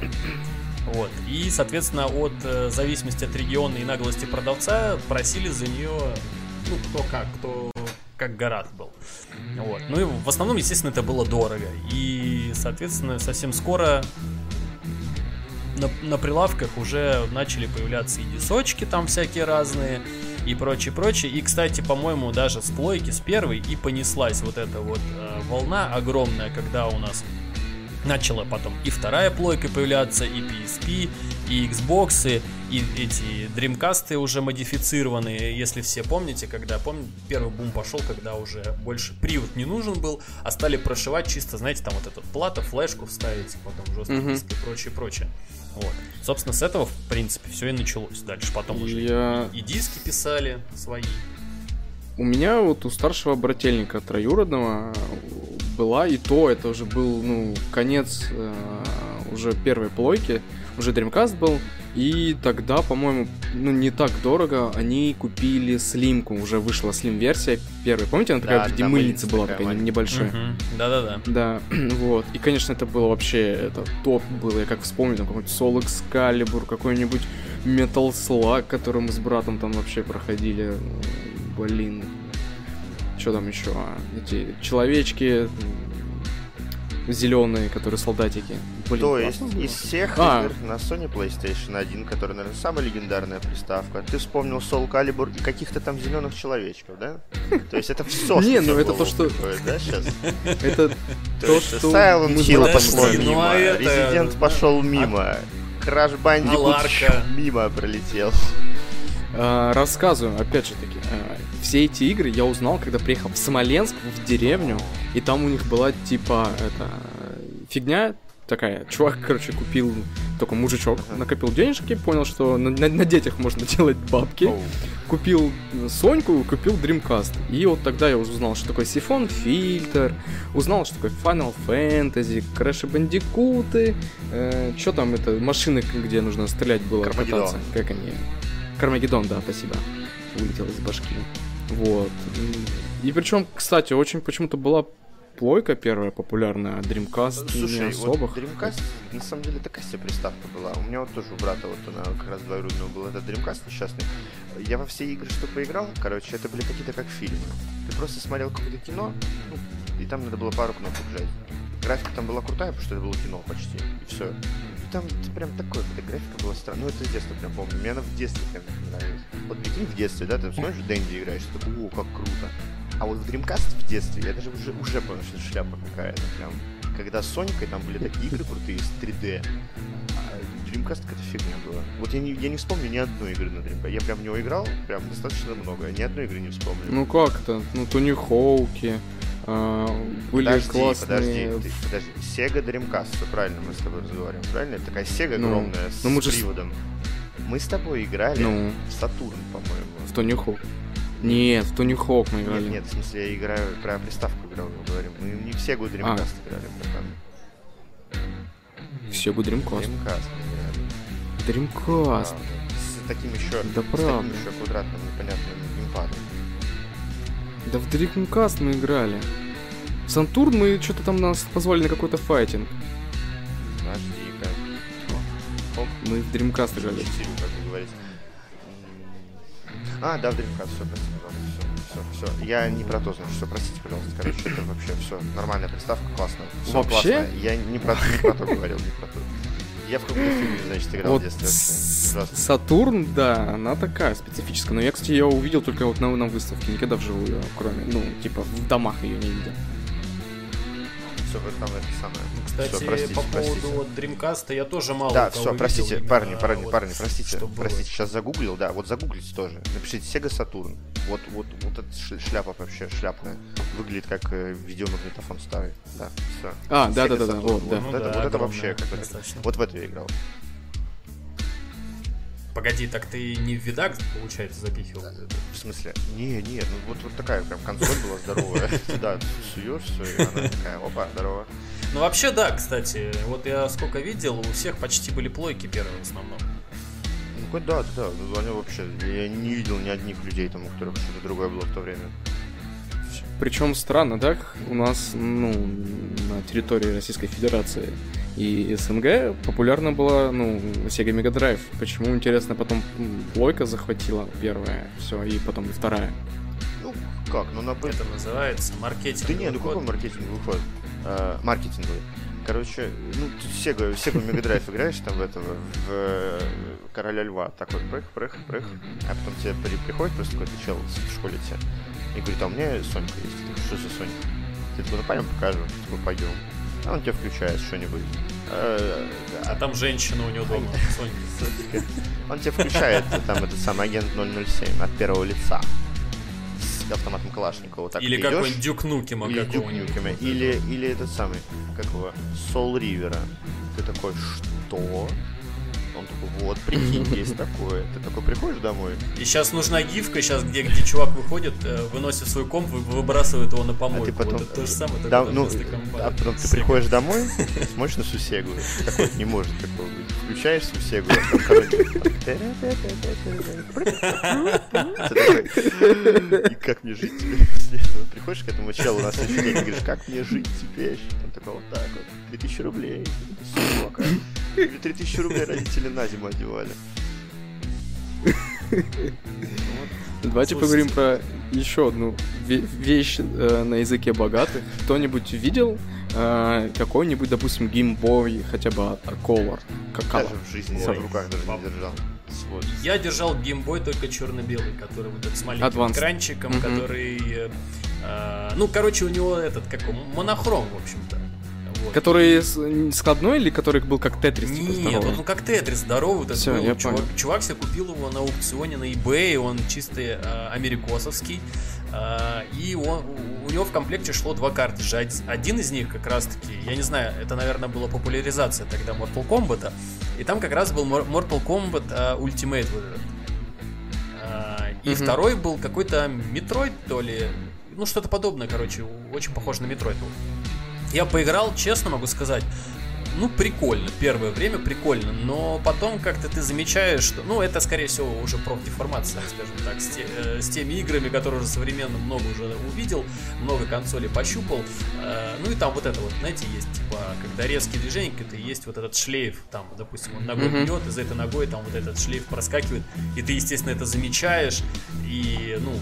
Вот. И, соответственно, от э, зависимости от региона и наглости продавца просили за нее, ну, кто как, кто как город был. Вот. Ну и в основном, естественно, это было дорого. И, соответственно, совсем скоро на, на прилавках уже начали появляться и дисочки там всякие разные и прочее, прочее. И, кстати, по-моему, даже с плойки, с первой и понеслась вот эта вот э, волна огромная, когда у нас начала потом и вторая плойка появляться, и PSP, и Xbox, и эти Dreamcast уже модифицированные, если все помните, когда, помните, первый бум пошел, когда уже больше привод не нужен был, а стали прошивать чисто, знаете, там вот этот плата, флешку вставить, потом жесткий диск и прочее, прочее. Вот. Собственно, с этого, в принципе, все и началось. Дальше потом уже и- Я- и, диски писали свои. У меня вот у старшего брательника троюродного была и то, это уже был, ну, конец э, уже первой плойки, уже Dreamcast был, и тогда, по-моему, ну, не так дорого, они купили слимку, уже вышла слим-версия первой. Помните, она такая Да, мыльницы мыльница была, такая такая небольшая. Да-да-да. Да, вот. И, конечно, это было вообще это топ было. Я как вспомню, там какой-нибудь Soul Excalibur, какой-нибудь Metal Slug, который мы с братом там вообще проходили. Блин. Что там еще? А, Эти человечки зеленые, которые солдатики. Блин, То есть было. из всех А. игр на Sony PlayStation 1, которая, наверное, самая легендарная приставка, ты вспомнил Soul Calibur и каких-то там зеленых человечков, да? То есть это все, Не, ну это то, что- Да, сейчас? Это То что Silent Hill пошло. Ну, мимо, а это- Resident пошел мимо, Crash Bandicoot мимо пролетел. А, рассказываю, опять же таки, а, все эти игры я узнал, когда приехал в Смоленск, в деревню, и там у них была типа это фигня такая. Чувак, короче, купил только мужичок, накопил денежки, понял, что на, на- на детях можно делать бабки, купил Соньку, купил Dreamcast. И вот тогда я уже узнал, что такое сифон фильтр, узнал, что такое Final Fantasy, Crash Бандикуты, что там это, машины, где нужно стрелять было, Кармагеддон. кататься, как они... Кармагеддон, да, спасибо. Вылетел из башки. Вот. И причем, кстати, очень почему-то была плойка первая популярная, а Dreamcast не Слушай, особо. вот Dreamcast, на самом деле, такая себе приставка была. У меня вот тоже у брата, вот она как раз двоюродного был этот Dreamcast несчастный. Я во все игры, что поиграл, короче, это были какие-то как фильмы. Ты просто смотрел какое-то кино, ну, и там надо было пару кнопок жать. Графика там была крутая, потому что это было кино почти, и все. Там прям такой, эта графика была странная. Ну, это с детства прям помню. Мне она в детстве прям нравилась. Вот прикинь, в детстве, да, ты смотришь Дэнди играешь, ты такой, о, как круто. А вот в Dreamcast в детстве я даже уже, уже понял, что шляпа какая-то прям. Когда с Соникой там были такие игры крутые с 3D, а Dreamcast какая-то фигня была. Вот я не, я не вспомню ни одной игры на Dreamcast. Я прям в него играл, прям достаточно много. Ни одной игры не вспомню. Ну как это? Ну, Тони Хоуки, а, были подожди, классные... подожди, ты, подожди. Sega Dreamcast, правильно мы с тобой разговариваем, правильно? Это такая Sega Ну, огромная ну мы с же с- приводом. Мы с тобой играли Ну. в Сатурн, по-моему. В Тони Хоук. Нет, в Тони Хоук мы играли. Нет, нет, в смысле, я играю про приставку играл, мы говорим. Мы не в Sega Dreamcast А. играли, братан. Все, Dreamcast. Dreamcast мы играли. Dreamcast. Правда. С таким еще, Да с правда. таким еще квадратным непонятным геймпадом. Да в Dreamcast мы играли. В Сантурн мы что-то там нас позвали на какой-то файтинг. Подожди-ка. Оп, Мы в Dreamcast играли. Как. А, да, в Dreamcast, все, простите, все, все, все. Я не про то, значит, все, простите, пожалуйста. Короче, это вообще все, нормальная приставка, классная. Всё Вообще? классно. Я не про, не про то говорил, не про то. Я в каком-то фильме, значит, играл Вот в детстве вообще. Сатурн, да, она такая специфическая. Но я, кстати, ее увидел только вот на, на выставке, никогда вживую, кроме, ну, типа, в домах ее не видел. Все, вот там это самое. Кстати, Всё, простите, по простите. поводу вот Dreamcast я тоже мало Да, кого все, видел простите, именно парни, парни, вот парни, простите, простите, сейчас загуглил, да, вот загуглите тоже. Напишите Sega Saturn. Вот, вот, вот эта шляпа вообще шляпная. Выглядит как э, видеомагнитофон старый. Да, все. А, да-да-да-да, вот, да. Ну Вот это, да, вот это огромная, вообще как достаточно. Вот в это я играл. Погоди, так ты не в видак, получается, запихивал? это? В смысле? Не, не, ну вот, вот такая прям консоль была здоровая. Туда суешь все, и она такая, опа, здорово. Ну вообще да, кстати, вот я сколько видел, у всех почти были плойки первые в основном. Ну хоть да, да, да, ну, они вообще, я не видел ни одних людей там, у которых что-то другое было в то время. Причем странно, да, у нас, ну, на территории Российской Федерации и СНГ популярна была, ну, Sega Mega Drive. Почему, интересно, потом Плойка захватила первая, все, и потом и вторая. Ну, как, ну на Это называется маркетинг. Да не, ну какой маркетинговый ход? А, маркетинговый. Короче, ну, тут Sega, Sega Mega Drive играешь там в этого, в э, Короля Льва, такой прых, прых, прых, а потом тебе при- приходит просто какой-то чел в школе тебе и говорит, а у меня Сонька есть. Ты что за Сонька? Ты такой, ну пойдем покажу. Ты такой, пойдем. А он тебе включает что-нибудь. Э, А там женщина у него дома, Сонька. Он тебе включает там этот самый агент 007 от первого лица с автоматом Калашникова. Так Или какой-нибудь Дюк Нукема или. Duke Nukem, или, или этот самый, как его, Soul Ривера. Ты такой, что? Он такой, вот, прикинь, есть такое. Ты такой приходишь домой, И сейчас нужна гифка, сейчас где, где чувак выходит, э, выносит свой комп, вы- выбрасывает его на помойку. а ты потом... Вот это то же самое, только Да, ну, а потом ты приходишь домой, смотришь на Сусегу. Такой не может такого быть. Включаешь Сусегу, а и как мне жить теперь? Приходишь к этому челу на следующий день и говоришь, как мне жить теперь? Он такой, вот так вот, 3000 рублей, сука. Или 3000 рублей родители на зиму одевали. Давайте Слушайте. поговорим про еще одну ве- вещь э, на языке богатых. Кто-нибудь видел э, какой-нибудь, допустим, геймбой, хотя бы от Color? Как Даже Color? в жизни в руках даже не держал. Свой. Я держал геймбой только черно-белый, который вот этот с маленьким Advanced. экранчиком, Мгм. который... э, э, ну, короче, у него этот, как он, монохром, в общем-то. Который складной или который был как Тетрис? типа, Нет, здоровый? он ну как Тетрис здоровый. Этот Всё, был. я чувак, понял. чувак себе купил его на аукционе на eBay, он чисто э, америкосовский. Э, и он, у- него в комплекте шло два картриджа. Од- Один из них как раз таки, я не знаю, это, наверное, была популяризация тогда Mortal Kombat. И там как раз был Mor- Mortal Kombat э, Ultimate вот этот. И Мгм. второй был какой-то Metroid, то ли. Ну, что-то подобное, короче, очень похоже на Metroid был. Я поиграл, честно могу сказать, ну, прикольно. Первое время прикольно, но потом как-то ты замечаешь, что... Ну, это, скорее всего, уже профдеформация, скажем так, с, те- э, с теми играми, которые уже современно много уже увидел, много консолей пощупал. Э, ну, и там вот это вот, знаете, есть, типа, когда резкие движения, какие-то, есть вот этот шлейф, там, допустим, он ногой Мгм. бьет, и за этой ногой там вот этот шлейф проскакивает, и ты, естественно, это замечаешь, и, ну,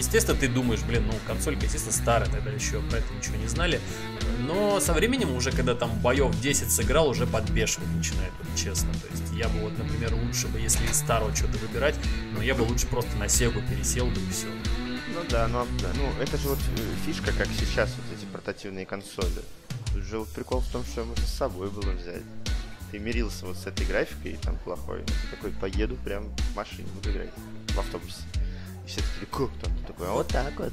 естественно, ты думаешь, блин, ну, консолька, естественно, старая, тогда еще про это ничего не знали. Но со временем уже, когда там боев 10 сыграл, уже подбешивать начинает, вот, честно. То есть я бы вот, например, лучше бы, если из старого что-то выбирать, но я бы лучше просто на Сегу пересел, да и все. Ну да, но ну, это же вот э, фишка, как сейчас вот эти портативные консоли. Тут же вот прикол в том, что можно с собой было взять. Ты мирился вот с этой графикой, там плохой. Такой, поеду прям в машине, буду играть в автобусе. Все такие, как там? Ты такой, а вот так вот.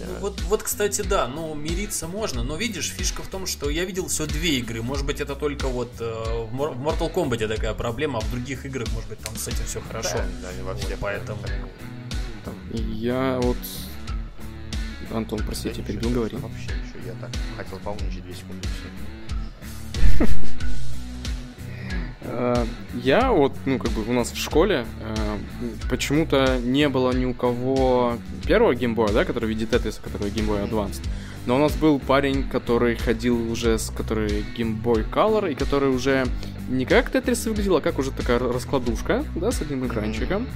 Ну, вот, вот, кстати, да, ну, мириться можно, но видишь, фишка в том, что я видел всего две игры. Может быть, это только вот э, в Mortal Kombat такая проблема, а в других играх, может быть, там с этим все хорошо. Да, да, не во Вот, поэтому... так. Я вот... Антон, простите, Да перебил, говори. Вообще ничего, я так хотел поумничать 2 секунды все. Э, Я вот, ну, как бы у нас в школе э, почему-то не было ни у кого первого геймбоя, да, который в виде Тетрис, который Game Boy Advance. Но у нас был парень, который ходил уже с который Boy Color, и который уже не как Тетрис выглядел, а как уже такая раскладушка, да, с одним экранчиком.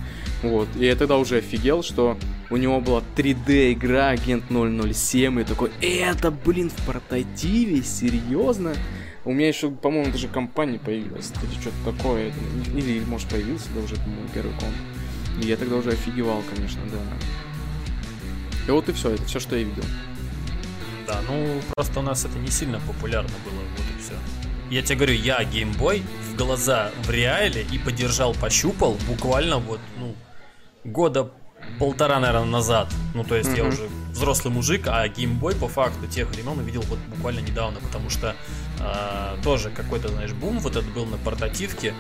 Вот. И я тогда уже офигел, что у него была 3D игра Агент 007, и такой, это, блин, в портативе, серьезно? У меня еще, по-моему, даже компания появилась, или что-то такое. Или, может, появился, да, уже, по-моему, первый комп. И я тогда уже офигевал, конечно, да. И вот и все, это все, что я видел. Да, ну просто у нас это не сильно популярно было, вот и все. Я тебе говорю, я геймбой в глаза в реале и подержал, пощупал буквально вот, ну, года полтора, наверное, назад. Ну, то есть я Мгм. уже взрослый мужик, а геймбой по факту тех времен увидел вот буквально недавно, потому что а, тоже какой-то, знаешь, бум вот этот был на портативке.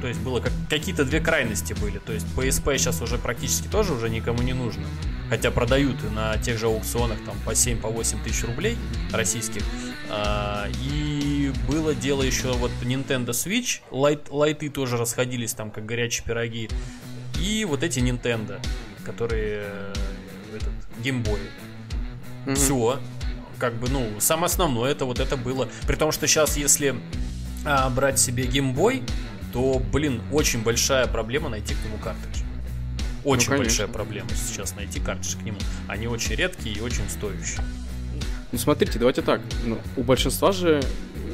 То есть было как, какие-то две крайности были. То есть PSP сейчас уже практически тоже уже никому не нужно. Хотя продают и на тех же аукционах там по 7-8 по 8 тысяч рублей российских. А, и было дело еще вот Nintendo Switch. Лайт, лайты тоже расходились там как горячие пироги. И вот эти Nintendo, которые э, этот, геймбои. Мгм. Все. Как бы, ну, самое основное это вот это было. При том, что сейчас, если а, брать себе геймбой, то, блин, очень большая проблема найти к нему картридж. Очень конечно. большая проблема сейчас найти картридж к нему. Они очень редкие и очень стоящие. Ну, смотрите, давайте так. Ну, у большинства же,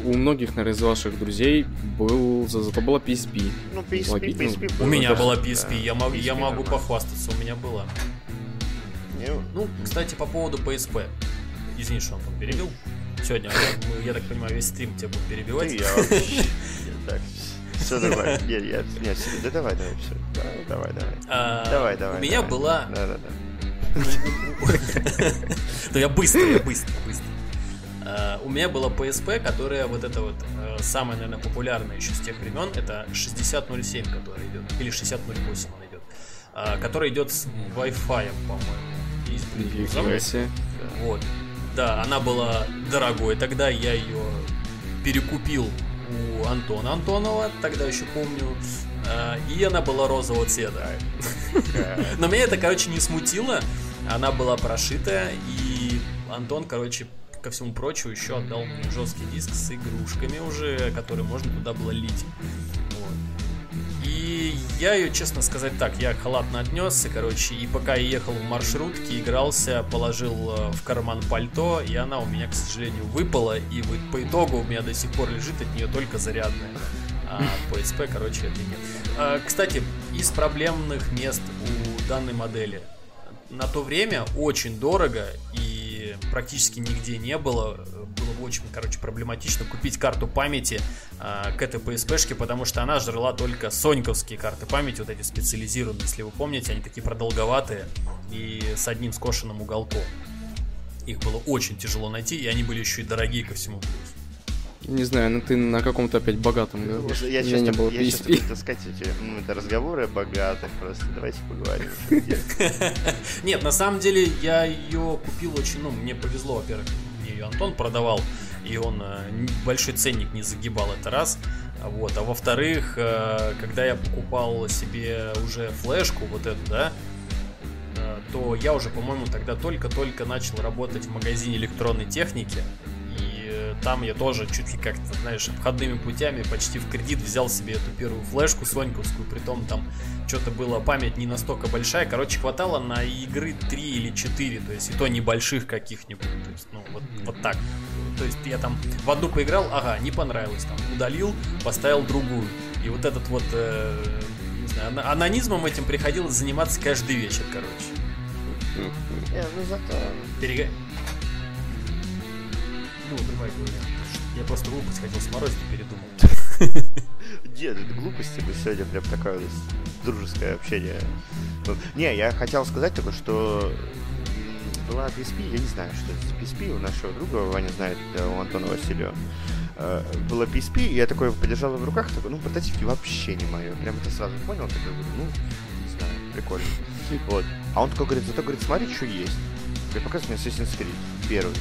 у многих, наверное, из ваших друзей был, за- зато была PSP. Ну, PSP, Логи- ну, PSP У было, меня была PSP, Да, я, могу, я PSP могу похвастаться, у меня была. Ну, кстати, по поводу PSP. Извини, что он там перебил. Сегодня, я, мы, я так понимаю, весь стрим тебя будет перебивать. Я вообще... Так, все нормально. Нет, я... Нет, да давай, давай, все. Давай, давай. А, Давай, давай. У меня давай. была Да-да-да. Да я быстро, я быстро, быстро. А, У меня была PSP, которая вот это вот э, самая, наверное, популярная еще с тех времен, это 6007, которая идет, или 6008 она идет, а, которая идет с Wi-Fi, по-моему. Есть. Вот. Да, она была дорогой. Тогда я ее перекупил у Антона Антонова, тогда еще помню. А, И она была розового цвета. Но меня это, короче, не смутило. Она была прошитая, и Антон, короче, ко всему прочему, еще отдал мне жесткий диск с игрушками уже, которые можно туда было лить. И я ее, честно сказать так, я халатно отнесся, короче, и пока я ехал в маршрутке, игрался, положил э, в карман пальто, и она у меня, к сожалению, выпала, и вот по итогу у меня до сих пор лежит от нее только зарядная. А PSP, короче, это нет. А, Кстати, из проблемных мест у данной модели. На то время очень дорого и практически нигде не было. Было бы очень, короче, проблематично купить карту памяти а, к этой PSP-шке, потому что она жрала только соньковские карты памяти, вот эти специализированные, если вы помните, они такие продолговатые и с одним скошенным уголком. Их было очень тяжело найти, и они были еще и дорогие ко всему плюс. Не знаю, ну ты на каком-то опять богатом говоришь. Я У меня сейчас не было я сейчас буду таскать эти ну, это разговоры о богатых просто. Давайте поговорим. Нет, на самом деле я ее купил очень, ну, мне повезло, во-первых, ее Антон продавал, и он э, большой ценник не загибал, это раз. Вот, а во-вторых, э, когда я покупал себе уже флешку, вот эту, да, э, то я уже, по-моему, тогда только-только начал работать в магазине электронной техники. Э, э, там я тоже чуть ли как-то, знаешь, обходными путями почти в кредит взял себе эту первую флешку соньковскую, при том там что-то было, память не настолько большая, короче, хватало на игры 3 или 4, то есть и то небольших каких-нибудь, то есть, ну, вот, вот так. То есть я там в одну поиграл, ага, не понравилось, там, удалил, поставил другую. И вот этот вот, э, не знаю, анонизмом этим приходилось заниматься каждый вечер, короче. Не, ну зато... Перега... Ну, говори. Я просто глупость хотел сморозить и передумал. Нет, это глупости, мы сегодня прям такое дружеское общение. Ну, не, я хотел сказать только, что была PSP, я не знаю, что это PSP, у нашего друга, Ваня знает, у Антона Васильева, э, была PSP, и я такой подержал в руках, такой, ну, прототипки вообще не мое. Прям это сразу понял, такой, ну, не знаю, прикольно. Вот. А он такой говорит, зато, говорит, смотри, что есть. Я показываю мне Assassin's Creed, первый.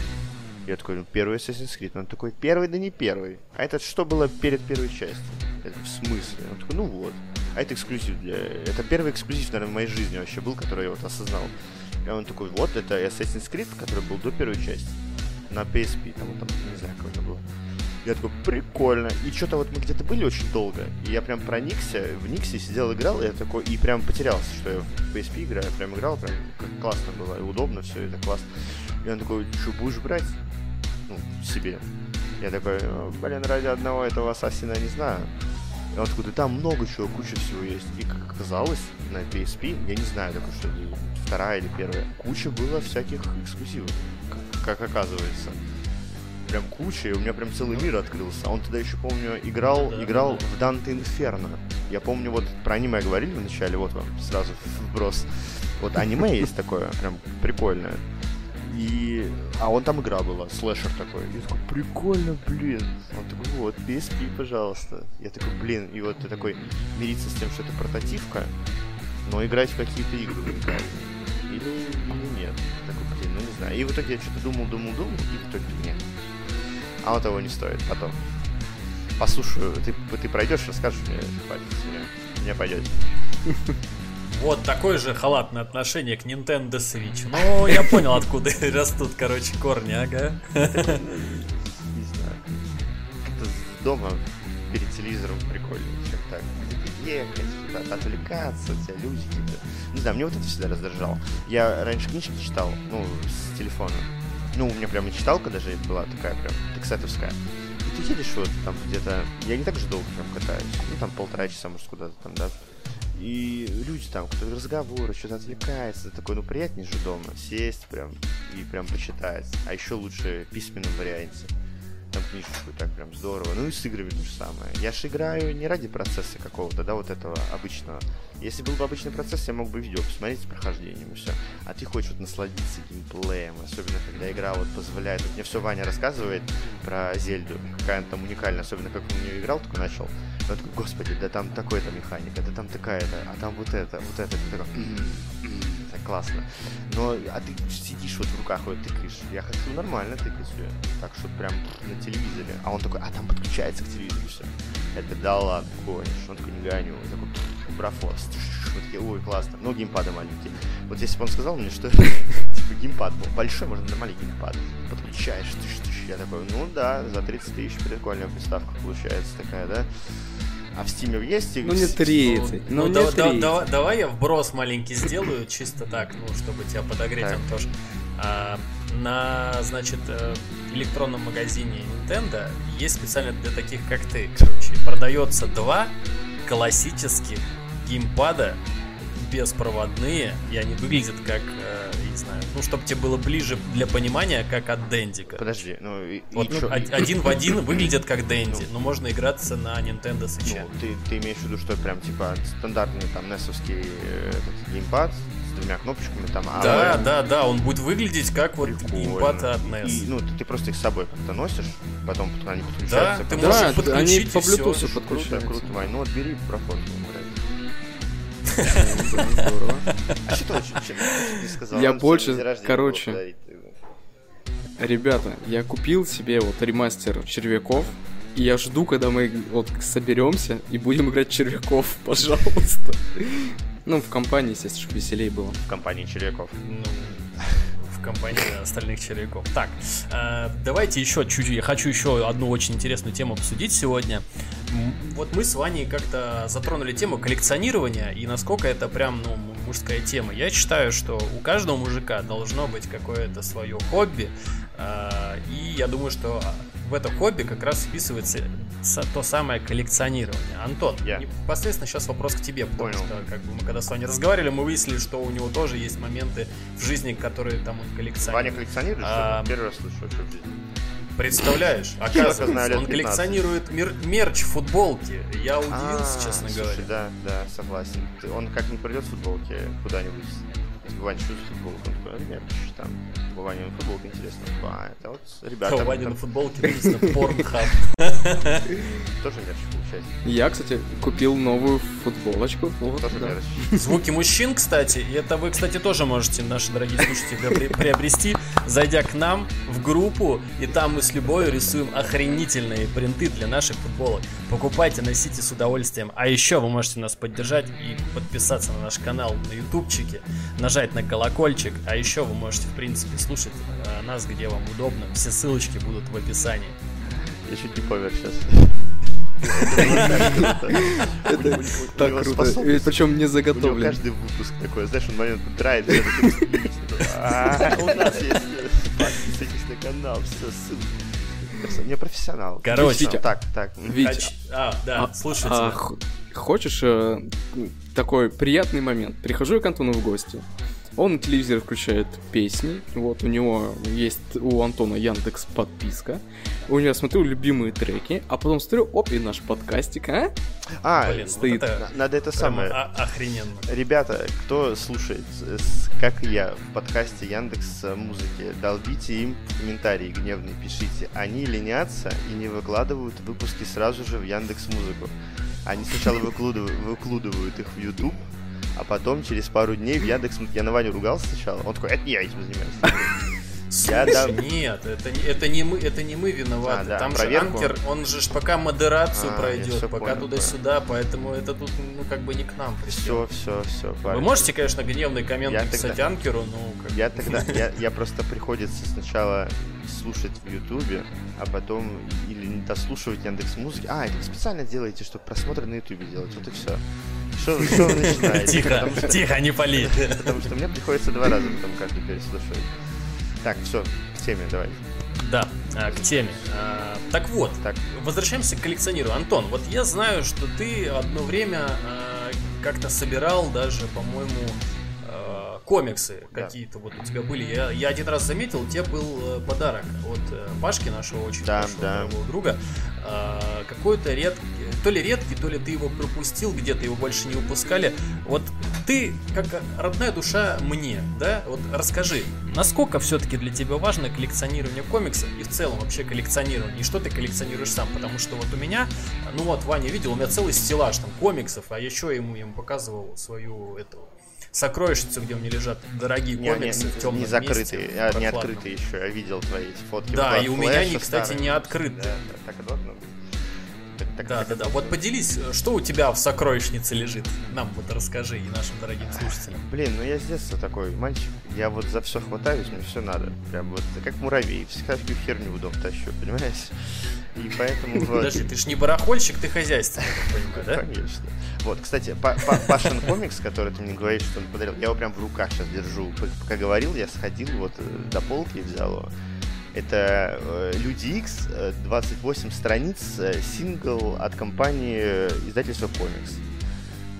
Я такой, ну, первый Assassin's Creed. Он такой, первый, да не первый. А это что было перед первой частью? Это в смысле? Он такой, ну вот. А это эксклюзив для... Это первый эксклюзив, наверное, в моей жизни вообще был, который я вот осознал. И он такой, вот, это Assassin's Creed, который был до первой части. На PSP, там, там не знаю, как это было. Я такой, прикольно. И что-то вот мы где-то были очень долго. И я прям проникся, в Никсе сидел, играл, и я такой, и прям потерялся, что я в PSP играю. Прям играл, прям классно было, и удобно все, это классно. И он такой, что, будешь брать? Ну, себе. Я такой, блин, ради одного этого ассасина не знаю. И он такой, да там много чего, куча всего есть. И как оказалось, на PSP, я не знаю, такой, что вторая или первая, куча было всяких эксклюзивов, как, как оказывается. Прям куча, и у меня прям целый мир открылся. Он тогда еще, помню, играл, да, играл да. в Данте Инферно. Я помню, вот про аниме говорили вначале, вот вам сразу вброс. Вот аниме есть такое, прям прикольное. И... А он там игра была, слэшер такой. Я такой, прикольно, блин. Он такой, вот, PSP, пожалуйста. Я такой, блин, и вот ты такой мириться с тем, что это прототивка, но играть в какие-то игры. Или, или нет. Такой, блин, ну не знаю. И в итоге я что-то думал, думал, думал, и в итоге нет. А он того не стоит потом. Послушаю, ты, ты пройдешь, расскажешь мне, хватит, мне, мне пойдет. Вот такое же халатное отношение к Nintendo Switch. Ну, я понял, откуда растут, короче, корни, ага. Не знаю. Дома перед телевизором прикольно, чем так. Ехать, куда-то отвлекаться, у тебя люди какие-то. Не знаю, мне вот это всегда раздражало. Я раньше книжки читал, ну, с телефона. Ну, у меня прям читалка даже была такая прям тексетовская. Ты едешь вот там где-то... Я не так же долго прям катаюсь. Ну, там полтора часа, может, куда-то там, да, и люди там, кто разговоры, что-то отвлекается, такой, ну приятнее же дома сесть прям и прям почитать. А еще лучше в письменном варианте там книжечку, так прям здорово. Ну и с играми то же самое. Я же играю не ради процесса какого-то, да, вот этого обычного. Если был бы обычный процесс, я мог бы видео посмотреть с прохождением и все. А ты хочешь вот насладиться геймплеем, особенно когда игра вот позволяет. Вот мне все Ваня рассказывает про Зельду, какая она там уникальная, особенно как он в нее играл, только начал. Я такой, господи, да там такой-то механика, да там такая-то, а там вот это, вот это. Ты такой, так классно. Но, а ты сидишь вот в руках, вот тыкаешь. Я хочу нормально тыкать все. Так что прям на телевизоре. А он такой, а там подключается к телевизору все. Такой, да ладно, гонишь. Он такой, не гоню. Он такой, брафорс. Вот такие, ой, классно. Но геймпады маленькие. Вот если бы он сказал мне, что типа геймпад был большой, можно нормальный геймпад. Подключаешь, тысяч, тысяч. Я такой, ну да, за 30 тысяч прикольная приставка получается такая, да. А в Стиме есть? Ну не 30. Ну, ну, ну не да, 30. Да, да, давай я вброс маленький сделаю, чисто так, ну, чтобы тебя подогреть, так. Антош. А, на, значит, э, электронном магазине Nintendo есть специально для таких, как ты, короче, продается два классических геймпада беспроводные, и они выглядят как э, знаю. Ну, чтобы тебе было ближе для понимания, как от Дендика. Подожди, ну и, вот, и ну, один в один выглядит как Дэнди, но можно играться на Nintendo Switch. Ну, ты, ты имеешь в виду, что прям типа стандартный там NES-овский э, геймпад с двумя кнопочками там. А да, он... да, да, он будет выглядеть как вот геймпад от NES. И, ну, ты, ты просто их с собой как-то носишь, потом они подключаются. Да, ты можешь да, подключить они по Bluetooth подключаются. Круто, круто, Вань. Ну, отбери проход. А что ты сказал? Я больше, короче... Ребята, я купил себе вот ремастер червяков, и я жду, когда мы вот соберемся и будем играть червяков, пожалуйста. Ну, в компании, естественно, чтобы веселее было. В компании червяков. Ну, компании остальных червяков. Так, э, давайте еще чуть-чуть, я хочу еще одну очень интересную тему обсудить сегодня. Вот мы с Ваней как-то затронули тему коллекционирования и насколько это прям, ну, мужская тема. Я считаю, что у каждого мужика должно быть какое-то свое хобби, э, и я думаю, что в это хобби как раз вписывается то самое коллекционирование. Антон, yeah. непосредственно сейчас вопрос к тебе, потому Понял. что как бы мы когда с вами разговаривали, мы выяснили, что у него тоже есть моменты в жизни, которые там он коллекционирует. Ваня коллекционирует? А... Первый раз слышу вообще в жизни. Представляешь? Оказывается, он коллекционирует мер- мерч, футболки. Я удивился, а, честно слушай, говоря. Да, да, согласен. Он как не придет в футболке куда-нибудь Вань, что за футболка? Он такой, нет, там, Ванина футболка, интересно. А, это вот ребята. У Ванина футболки написано Pornhub. Тоже мерч получается. Я, кстати, купил новую футболочку. Вот, тоже да. Звуки мужчин, кстати, и это вы, кстати, тоже можете, наши дорогие слушатели, приобрести, зайдя к нам в группу, и там мы с любовью рисуем охренительные принты для наших футболок. Покупайте, носите с удовольствием. А еще вы можете нас поддержать и подписаться на наш канал на ютубчике, нажать на колокольчик, а еще вы можете, в принципе, слушать э, нас, где вам удобно. Все ссылочки будут в описании. Я чуть не помер сейчас. Это так круто. Причем не заготовлен. Каждый выпуск такой, знаешь, он момент драйв. «А, у нас есть подписывайтесь на канал, все, ссылки. Не профессионал. Короче, так, так. Вить, а, да, а, слушай а, Хочешь э, такой приятный момент? Прихожу я к Антону в гости. Он на телевизоре включает песни. Вот, у него есть у Антона Яндекс подписка. У него смотрю любимые треки, а потом смотрю, оп, и наш подкастик, а? А, Блин, стоит. Вот это Надо это самое. охрененно. Ребята, кто слушает, как и я, в подкасте Яндекс Музыки, долбите им комментарии гневные, пишите. Они ленятся и не выкладывают выпуски сразу же в Яндекс Музыку. Они сначала выкладывают, выкладывают их в YouTube, а потом через пару дней в Яндекс я на Ваню ругался сначала. Он такой, это не я этим занимаюсь. Я, да... нет, это, это, не мы, это не мы виноваты. А, да, Там проверку. же анкер, он же пока модерацию а, пройдет, пока туда-сюда, поэтому это тут, ну, как бы не к нам Все, все, все. Вы можете, конечно, гневные комменты я писать тогда... анкеру, но... Как... Я тогда, я, я просто приходится сначала слушать в Ютубе, а потом или не дослушивать Яндекс Музыки. А, это вы специально делаете, чтобы просмотры на Ютубе делать, вот и все. Что, вы начинаете? Тихо, тихо, не пали. Потому что мне приходится два раза потом каждый переслушивать. Так, все, к теме давай. Да, а, к теме. А, так вот, так. возвращаемся к коллекционированию. Антон, вот я знаю, что ты одно время а, как-то собирал даже, по-моему, комиксы да. какие-то вот у тебя были. Я, я один раз заметил, у тебя был э, подарок от э, Пашки, нашего очень да, хорошего да. друга. Э, какой-то редкий, то ли редкий, то ли ты его пропустил, где-то его больше не выпускали. Вот ты, как родная душа мне, да, вот расскажи, насколько все-таки для тебя важно коллекционирование комиксов и в целом вообще коллекционирование, и что ты коллекционируешь сам, потому что вот у меня, ну вот Ваня видел, у меня целый стеллаж там комиксов, а еще ему, ему показывал свою эту сокровищницу, где у меня лежат дорогие не, комиксы не, в темном Не закрытые, месте, а, не открытые еще. Я видел твои фотки. Да, и у меня они, кстати, старые. не открыты. Да, так быть. Так, да, да, да. Вот поделись, что у тебя в сокровищнице лежит. Нам вот расскажи и нашим дорогим слушателям. Блин, ну я с детства такой мальчик. Я вот за все хватаюсь, мне все надо. Прям вот как муравей. Всю херню в дом тащу, понимаешь? И поэтому... Подожди, ты ж не барахольщик, ты хозяйственник, я понимаю, да? Конечно. Вот, кстати, Пашин комикс, который ты мне говоришь, что он подарил, я его прям в руках сейчас держу. Пока говорил, я сходил вот э, до полки и взял его. Это э, Люди X, 28 э, страниц, сингл от компании издательства Комикс.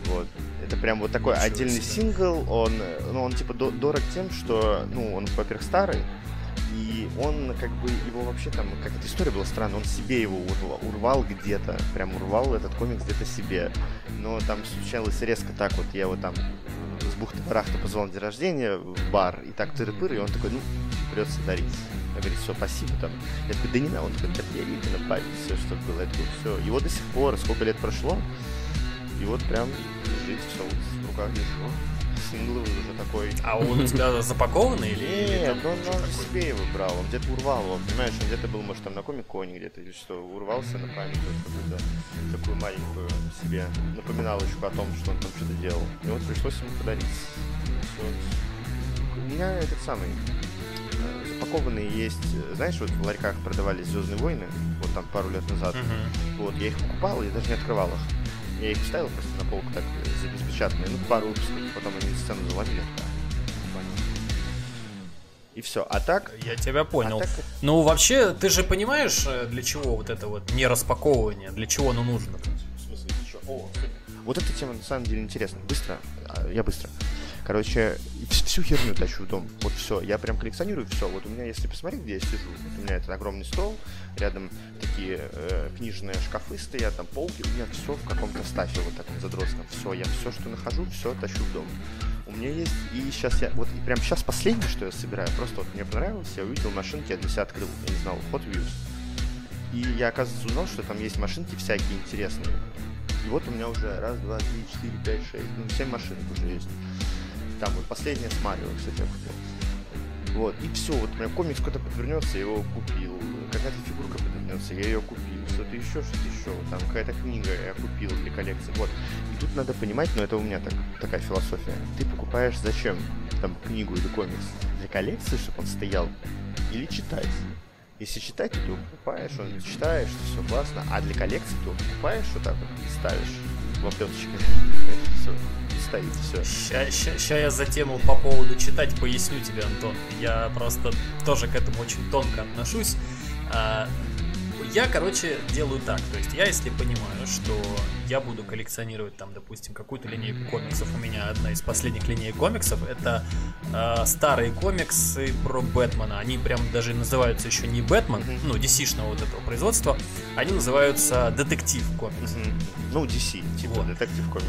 Вот. Это прям вот такой Ничего отдельный себе. сингл. Он, ну, он типа дорог тем, что, ну, он, во-первых, старый, и он, как бы, его вообще там, как эта история была странная, он себе его урвал, урвал где-то, прям урвал этот комикс где-то себе. Но там случалось резко так вот, я его там с бухты-барахта позвал на день рождения в бар, и так тыры-пыры, и он такой, ну, придется дарить. Я говорю, все, спасибо там. Я такой, да не надо, он такой, да я именно память, все, что было. Такой, все. Его до сих пор, сколько лет прошло, и вот прям лежит, все, вот в руках держу сингловый уже такой. А он у тебя запакованный или? Нет, он, он же себе его брал, он где-то урвал его, понимаешь, он где-то был, может, там на комик-коне где-то или что, урвался на память вот какую-то такую маленькую себе напоминалочку о том, что он там что-то делал. И вот пришлось ему подарить. Вот. У меня этот самый распакованные есть, э, знаешь, вот в ларьках продавались Звездные войны, вот там пару лет назад. Мгм. Вот, я их покупал, я даже не открывал их. Я их ставил просто на полку так э, за беспечатные, ну, пару выпусков, потом они сцену заломили. И все. А так, Я тебя понял. а так Ну, вообще, ты же понимаешь, э, для чего вот это вот не распаковывание, для чего оно нужно? В смысле, чё? О, Вот эта тема на самом деле интересна. Быстро. А, Я быстро. Короче, вс- всю херню тащу в дом. Вот все. Я прям коллекционирую все. Вот у меня, если посмотреть, где я сижу, вот у меня этот огромный стол, рядом такие э, книжные шкафы стоят, там полки, у меня все в каком-то стафе вот таком задротском. Все, я все, что нахожу, все тащу в дом. У меня есть, и сейчас я, вот и прям сейчас последнее, что я собираю, просто вот мне понравилось, я увидел машинки, я для себя открыл, я не знал, Hot Wheels. И я, оказывается, узнал, что там есть машинки всякие интересные. И вот у меня уже раз, два, три, четыре, пять, шесть, ну, семь машинок уже есть. Там вот последняя с Марио, кстати, я купил. Вот, и все, вот у меня комикс кто-то подвернется, я его купил. Какая-то фигурка подвернется, я ее купил. Что-то еще, что-то еще. Там какая-то книга я купил для коллекции. Вот. И тут надо понимать, но это у меня так, такая философия. Ты покупаешь зачем? Там книгу или комикс? Для коллекции, чтобы он стоял? Или читать? Если читать, то ты его покупаешь, он читаешь, все классно. А для коллекции ты его покупаешь вот так вот и ставишь оплеточке. Все. Стоит, все. Сейчас я за тему по поводу читать поясню тебе, Антон. Я просто тоже к этому очень тонко отношусь. Я, короче, делаю так. То есть я, если понимаю, что я буду коллекционировать там, допустим, какую-то линейку комиксов, у меня одна из последних линеек комиксов, это а, старые комиксы про Бэтмена. Они прям даже называются еще не Бэтмен, Мгм. ну, DC-шного вот этого производства, они называются Детектив комикс. Мгм. Ну, DC, типа Вот. детектив комикс.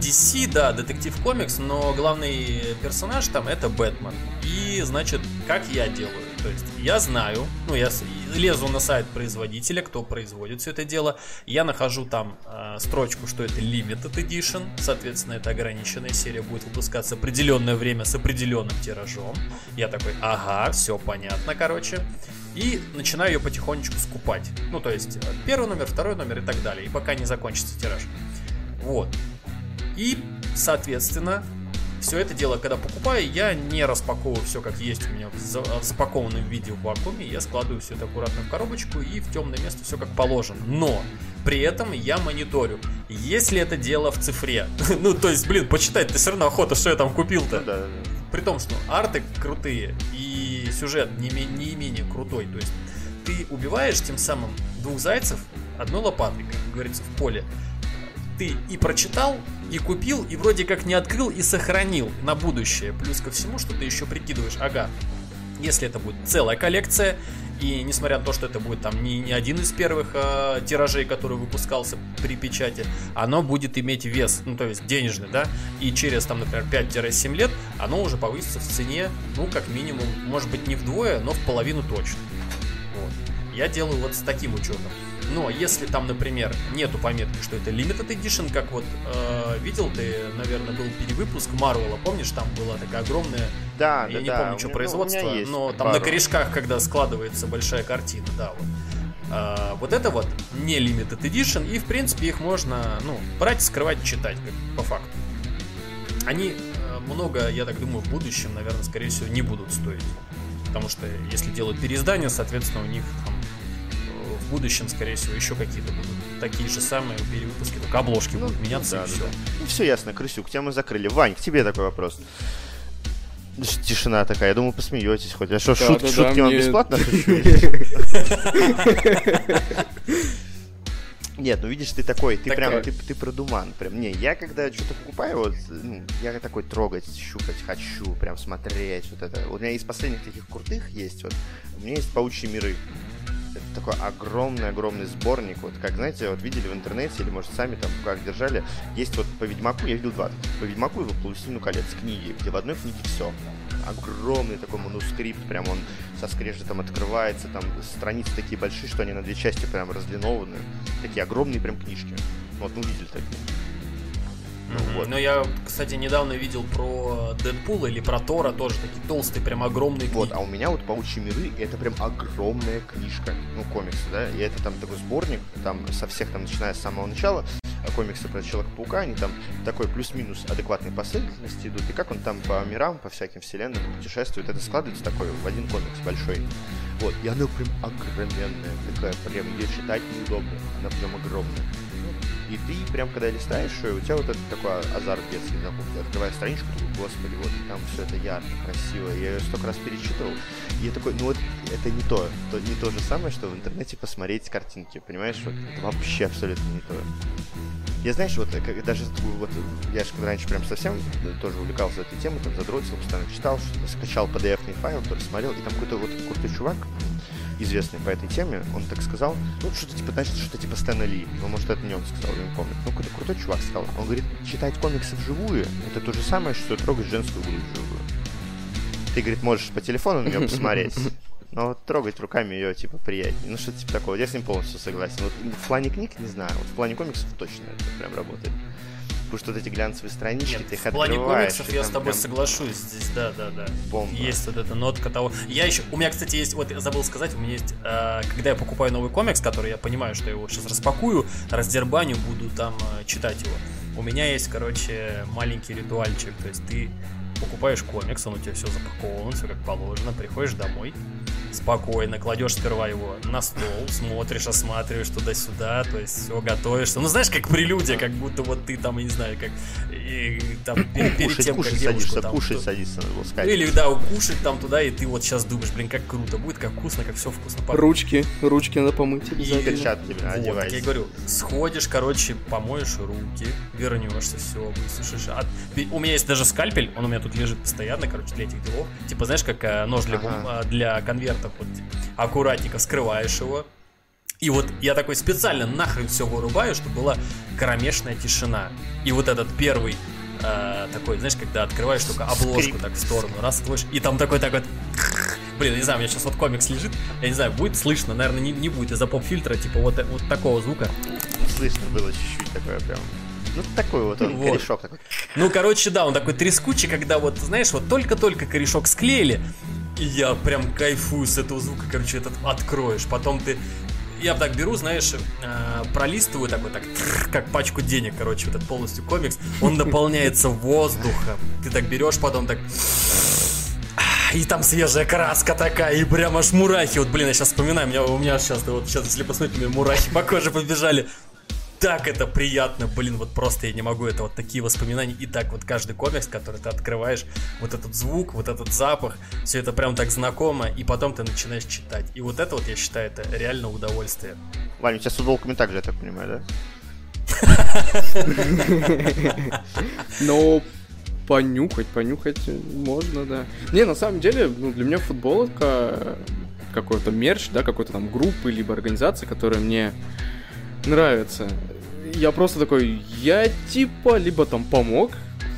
DC, да, детектив комикс, но главный персонаж там это Бэтмен. И, значит, как я делаю? То есть я знаю, ну, я лезу на сайт производителя, кто производит все это дело, я нахожу там э, строчку, что это Limited Edition, соответственно, это ограниченная серия, будет выпускаться определенное время с определенным тиражом. Я такой, ага, все понятно, короче. И начинаю ее потихонечку скупать. Ну, то есть, э, первый номер, второй номер и так далее. И пока не закончится тираж. Вот. И, соответственно, все это дело, когда покупаю, я не распаковываю все как есть у меня в за- в запакованном виде в вакууме. Я складываю все это аккуратно в коробочку и в темное место все как положено. Но при этом я мониторю, есть ли это дело в цифре. ну, то есть, блин, почитать ты все равно охота, что я там купил-то. Ну да, да, да. При том, что арты крутые и сюжет не, не менее крутой. То есть ты убиваешь тем самым двух зайцев одной лопатой, как говорится, в поле. Ты и прочитал, и купил, и вроде как не открыл и сохранил на будущее. Плюс ко всему, что ты еще прикидываешь, ага, если это будет целая коллекция, и несмотря на то, что это будет там не, не один из первых э, тиражей, который выпускался при печати, оно будет иметь вес, ну то есть денежный, да, и через там, например, 5-7 лет оно уже повысится в цене, ну как минимум, может быть не вдвое, но в половину точно. Вот. Я делаю вот с таким учетом. Но если там, например, нету пометки, что это Limited Edition, как вот э, видел ты, наверное, был перевыпуск Марвела, помнишь, там была такая огромная Да, я да, не да, помню, что меня- ну, производство, у меня есть но там пару. на корешках, когда складывается большая картина, да, вот. А, вот это вот не limited edition, и в принципе их можно, ну, брать, скрывать, читать, как по факту. Они э, много, я так думаю, в будущем, наверное, скорее всего, не будут стоить. Потому что если делают переиздание, соответственно, у них там в будущем, скорее всего, еще какие-то будут такие же самые перевыпуски, только обложки Ну, будут меняться да, и да, все. да. Ну все ясно, Крысюк, тему закрыли. Вань, к тебе такой вопрос. Тишина такая, я думаю, посмеетесь хоть. А что, Да, шутки, да, да, шутки вам мне- бесплатно шучу? Нет, ну видишь, ты такой, ты Такая. прям, ты, ты продуман. Прям, не, я когда что-то покупаю, вот, ну, я такой трогать, щупать хочу, прям смотреть, вот это. Вот у меня из последних таких крутых есть, вот, у меня есть «Паучьи миры». Это такой огромный-огромный сборник, вот, как, знаете, вот видели в интернете, или, может, сами там как держали, есть вот по Ведьмаку, я видел два, по Ведьмаку и по «Властелину колец» книги, где в одной книге все. Огромный такой манускрипт, прям он со скрежетом открывается, там страницы такие большие, что они на две части прям разлинованы. Такие огромные прям книжки. Вот мы видели такие. Ну, вот. Но я, кстати, недавно видел про Дэдпула или про Тора тоже такие толстые, прям огромные Вот, книги. а у меня вот «Паучьи миры» — это прям огромная книжка, ну, комиксы, да, и это там такой сборник, там со всех, там, начиная с самого начала, комиксы про Человека-паука, они там такой плюс-минус адекватной последовательности идут, и как он там по мирам, по всяким вселенным путешествует, это складывается такой в один комикс большой. Вот, и она прям огроменная, такая, прям ее читать неудобно, она прям огромная. И ты прям, когда листаешь, у тебя вот этот такой азарт детский знаком. Ты открываешь страничку, такой, господи, вот там все это ярко, красиво. Я ее столько раз перечитывал. И я такой, ну вот это не то. то не то же самое, что в интернете посмотреть картинки, понимаешь? Вот это вообще абсолютно не то. Я, знаешь, вот как, даже вот я же раньше прям совсем тоже увлекался этой темой, там задротил, постоянно читал, скачал PDF-ный файл, пересмотрел, и там какой-то вот крутой чувак, известный по этой теме, он так сказал, ну, что-то типа, значит, что-то типа Стэна Ли, ну, может, это не он сказал, я не помню. Ну, какой-то крутой чувак сказал. Он говорит, читать комиксы вживую, это то же самое, что трогать женскую грудь вживую. Ты, говорит, можешь по телефону на нее посмотреть, но вот трогать руками ее, типа, приятнее. Ну, что-то типа такого. Я с ним полностью согласен. Вот в плане книг, не знаю, вот в плане комиксов точно это прям работает. Потому что вот эти глянцевые странички, Нет, ты их в плане открываешь. комиксов я с тобой прям соглашусь. Здесь, да, да, да. Бомба. Есть вот эта нотка того. Я еще. У меня, кстати, есть. Вот я забыл сказать, у меня есть. э, когда я покупаю новый комикс, который я понимаю, что я его сейчас распакую, раздербаню, буду там э, читать его. У меня есть, короче, маленький ритуальчик. То есть ты покупаешь комикс, он у тебя все запакован, все как положено, приходишь домой, спокойно, кладешь сперва его на стол, смотришь, осматриваешь туда-сюда, то есть все готовишься. Ну, знаешь, как прелюдия, как будто вот ты там, я не знаю, как и, там перед, перед Кушать, тем, как кушать девушку садишься, там, кушать то- садиться надо было сказать. Или, да, кушать там туда, и ты вот сейчас думаешь, блин, как круто будет, как вкусно, как все вкусно пахнет. Ручки, ручки надо помыть обязательно. Перчатки тебе Вот, одевайся. я говорю, сходишь, короче, помоешь руки, вернешься, все, высушишь. А, пи- у меня есть даже скальпель, он у меня тут лежит постоянно, короче, для этих делов. Типа, знаешь, как э, нож для, Ага. а, для конвертов, вот, аккуратненько вскрываешь его. И вот я такой специально нахрен все вырубаю, чтобы была кромешная тишина. И вот этот первый э, такой, знаешь, когда открываешь только обложку Скрип. так в сторону, раз твой, и там такой так вот Блин, не знаю, у меня сейчас вот комикс лежит, я не знаю, будет слышно, наверное, не, не будет из-за поп-фильтра, типа вот, э- вот такого звука. Слышно было чуть-чуть такое прям. Ну, такой вот он, Вот. корешок такой. Ну, короче, да, он такой трескучий, когда вот, знаешь, вот только-только корешок склеили, и я прям кайфую с этого звука, короче, этот откроешь. Потом ты... Я так беру, знаешь, э, пролистываю такой, так, как пачку денег, короче, этот полностью комикс. Он наполняется воздухом. Ты так берешь, потом так... И там свежая краска такая, и прям аж мурахи. Вот, блин, я сейчас вспоминаю, у меня, у меня сейчас, вот сейчас, если посмотреть, у меня мурахи по коже побежали. Так это приятно, блин, вот просто я не могу, это вот такие воспоминания. И так вот каждый комикс, который ты открываешь, вот этот звук, вот этот запах, все это прям так знакомо, и потом ты начинаешь читать. И вот это вот, я считаю, это реально удовольствие. Ваня, у тебя с футболками так же, я так понимаю, да? Но понюхать, понюхать можно, да. Не, на самом деле, ну, для меня футболка э, какой-то мерч, да, какой-то там группы, либо организации, которая мне нравится. Я просто такой, я типа либо там помог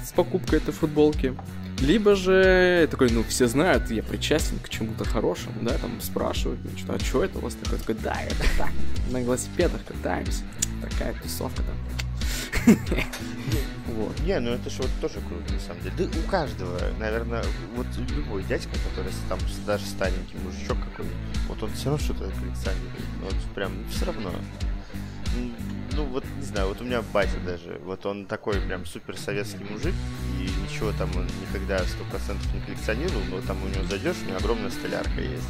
с покупкой этой футболки, либо же такой, ну, все знают, я причастен к чему-то хорошему, да, там спрашивают, ну, что, а что это у вас такое? Такой, да, это так, на велосипедах катаемся, такая тусовка там. Вот. Не, ну это же вот тоже круто, на самом деле. Да у каждого, наверное, вот любой дядька, который там даже старенький мужичок какой-нибудь, вот он все равно что-то коллекционирует. Вот прям все равно. Ну, вот, не знаю, вот у меня батя даже, вот он такой прям супер советский мужик, и ничего там он никогда сто процентов не коллекционировал, но там у него зайдешь, у него огромная столярка есть.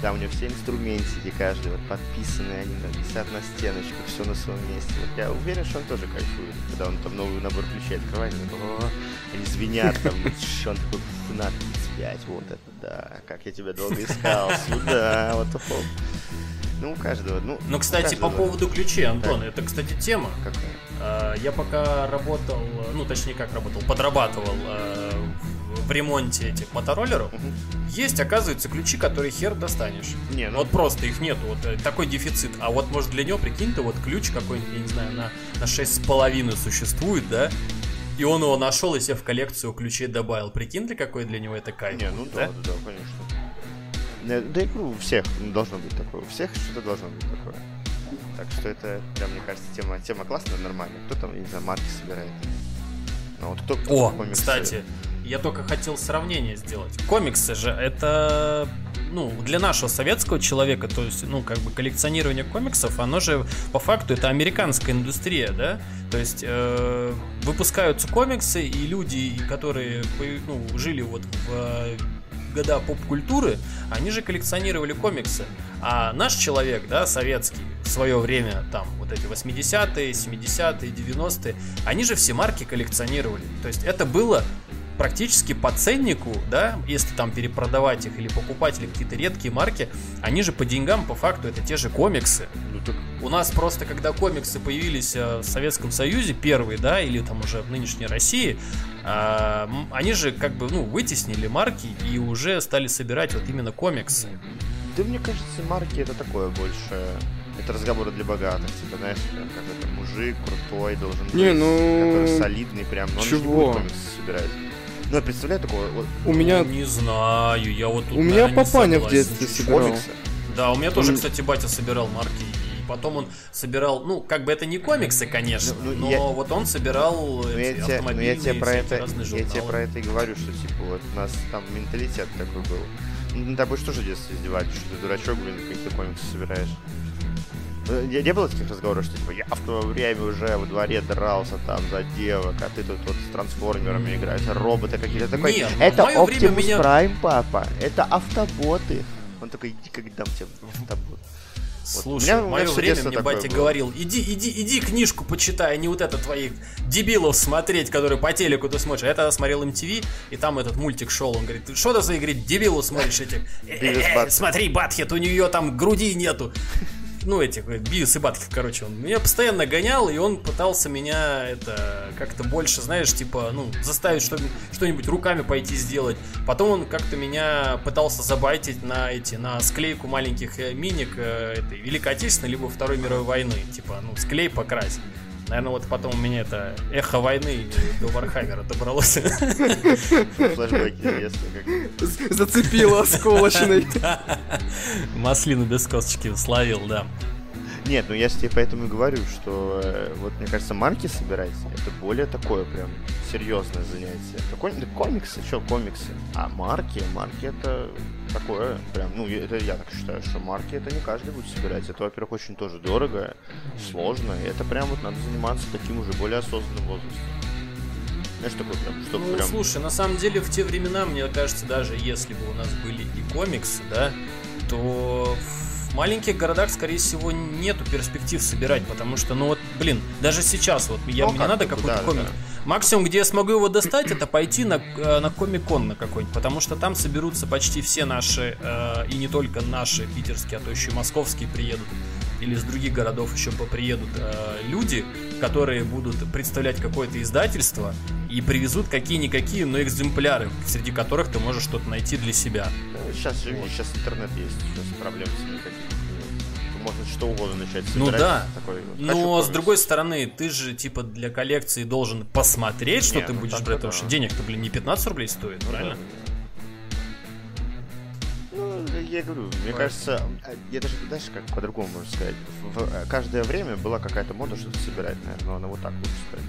Там у него все инструментики каждый вот подписанные, они там висят на стеночках, все на своем месте. Вот я уверен, что он тоже кайфует, когда он там новый набор ключей открывает, они звенят там, он такой, «Фу, на 35, вот это да, как я тебя долго искал, сюда, вот хоп. Ну, у каждого, ну, Ну, у кстати, по каждого поводу ключей, Антон, Так. это, кстати, тема. какая. А, Я пока работал, э, ну, точнее, как работал, подрабатывал э, в- ремонте этих мотороллеров. Мгм. Есть, оказывается, ключи, которые хер достанешь. Не, ну, Вот просто их нету, вот э, такой дефицит. А вот может для него, прикинь, ты вот ключ какой-нибудь, я не знаю, на, на 6,5 существует, да? И он его нашел и себе в коллекцию ключей добавил. Прикинь, ты какой для него это кайф. Не, ну да, да, да, конечно. Не, Да и говорю, у всех должно быть такое. У всех что-то должно быть такое. Так что это, прям, мне кажется, тема, тема классная, нормальная. Кто там, я не знаю, марки собирает. Ну вот кто О, комиксы- кстати, Я только хотел сравнение сделать. Комиксы же это ну, для нашего советского человека, то есть, ну, как бы коллекционирование комиксов, оно же по факту это американская индустрия, да? То есть э, выпускаются комиксы, и люди, которые ну, жили вот в года поп-культуры, они же коллекционировали комиксы. А наш человек, да, советский, в свое время, там, вот эти 80-е, 70-е, 90-е, они же все марки коллекционировали. То есть это было практически по ценнику, да, если там перепродавать их или покупать или какие-то редкие марки, они же по деньгам, по факту, это те же комиксы. Ну, так... У нас просто, когда комиксы появились э, в Советском Союзе, первые, да, или там уже в нынешней России, а, они же как бы, ну, вытеснили марки и уже стали собирать вот именно комиксы. Да мне кажется, марки это такое больше это разговоры для богатых, типа, знаешь, как это мужик крутой должен быть, не, ну... который солидный прям, но Чего? он не будет комиксы собирать. Ну, я представляю такого. Вот, у меня... Не знаю, я вот тут, У меня папаня в детстве собирал. Комиксы. Да, у меня тоже, кстати, батя собирал марки. Потом он собирал, ну, как бы это не комиксы, конечно, ну, ну, но я... вот он собирал ну, я тебе, ну, я тебе про это, Я тебе про это и говорю, что, типа, вот у нас там менталитет такой был. Ну, тобой что же детство издевались, что ты дурачок, блин, какие-то комиксы собираешь. Э, не, не было таких разговоров, что типа я в то время уже во дворе дрался там за девок, а ты тут вот с трансформерами играешь, роботы какие-то такой. Нет, это Optimus меня... Prime, папа, это автоботы. Он такой, иди как дам тебе автобот. Слушай, меня, в мое время мне батя было. говорил, иди, иди, иди книжку почитай, а не вот это твоих дебилов смотреть, которые по телеку ты смотришь. А я тогда смотрел MTV, и там этот мультик шел, он говорит, что ты за игры дебилов смотришь этих? Э, э, смотри, Батхет, у нее там груди нету ну, этих, э, Бивис и Батхев, короче, он меня постоянно гонял, и он пытался меня это как-то больше, знаешь, типа, ну, заставить что- что-нибудь руками пойти сделать. Потом он как-то меня пытался забайтить на эти, на склейку маленьких э, миник э, этой Великой Отечественной, либо Второй мировой войны, типа, ну, склей покрась. Наверное, вот потом у меня это эхо войны до Вархаммера добралось. Зацепило осколочной. Маслину без косточки словил, да. Нет, ну я же тебе поэтому и говорю, что э, вот мне кажется, марки собирать это более такое прям серьезное занятие. Какой да, комиксы, что комиксы? А марки, марки это такое прям, ну это я так считаю, что марки это не каждый будет собирать. Это, во-первых, очень тоже дорого, сложно, и это прям вот надо заниматься таким уже более осознанным возрастом. Знаешь, такой прям, чтобы ну, прям... слушай, на самом деле в те времена, мне кажется, даже если бы у нас были и комиксы, да, то в маленьких городах, скорее всего, нету перспектив собирать, потому что, ну вот, блин, даже сейчас вот я, ну, мне надо какой-то да, комик. Да. Максимум, где я смогу его достать, это пойти на, э, на комик-кон на какой-нибудь, потому что там соберутся почти все наши, э, и не только наши питерские, а то еще и московские приедут или из других городов еще приедут э, люди, которые будут представлять какое-то издательство и привезут какие-никакие, но экземпляры, среди которых ты можешь что-то найти для себя. Сейчас, вот. сейчас интернет есть, сейчас проблем с ним никаких можно что угодно начать ну собирать. Ну да. Такой, Но с другой стороны, ты же типа для коллекции должен посмотреть, что не, ты ну, будешь брать, потому что денег-то, блин, не 15 рублей стоит, ну, правильно? Да я говорю, мне кажется, я даже, знаешь, как по-другому можно сказать. В каждое время была какая-то мода что-то собирать, наверное, но она вот так лучше сказать.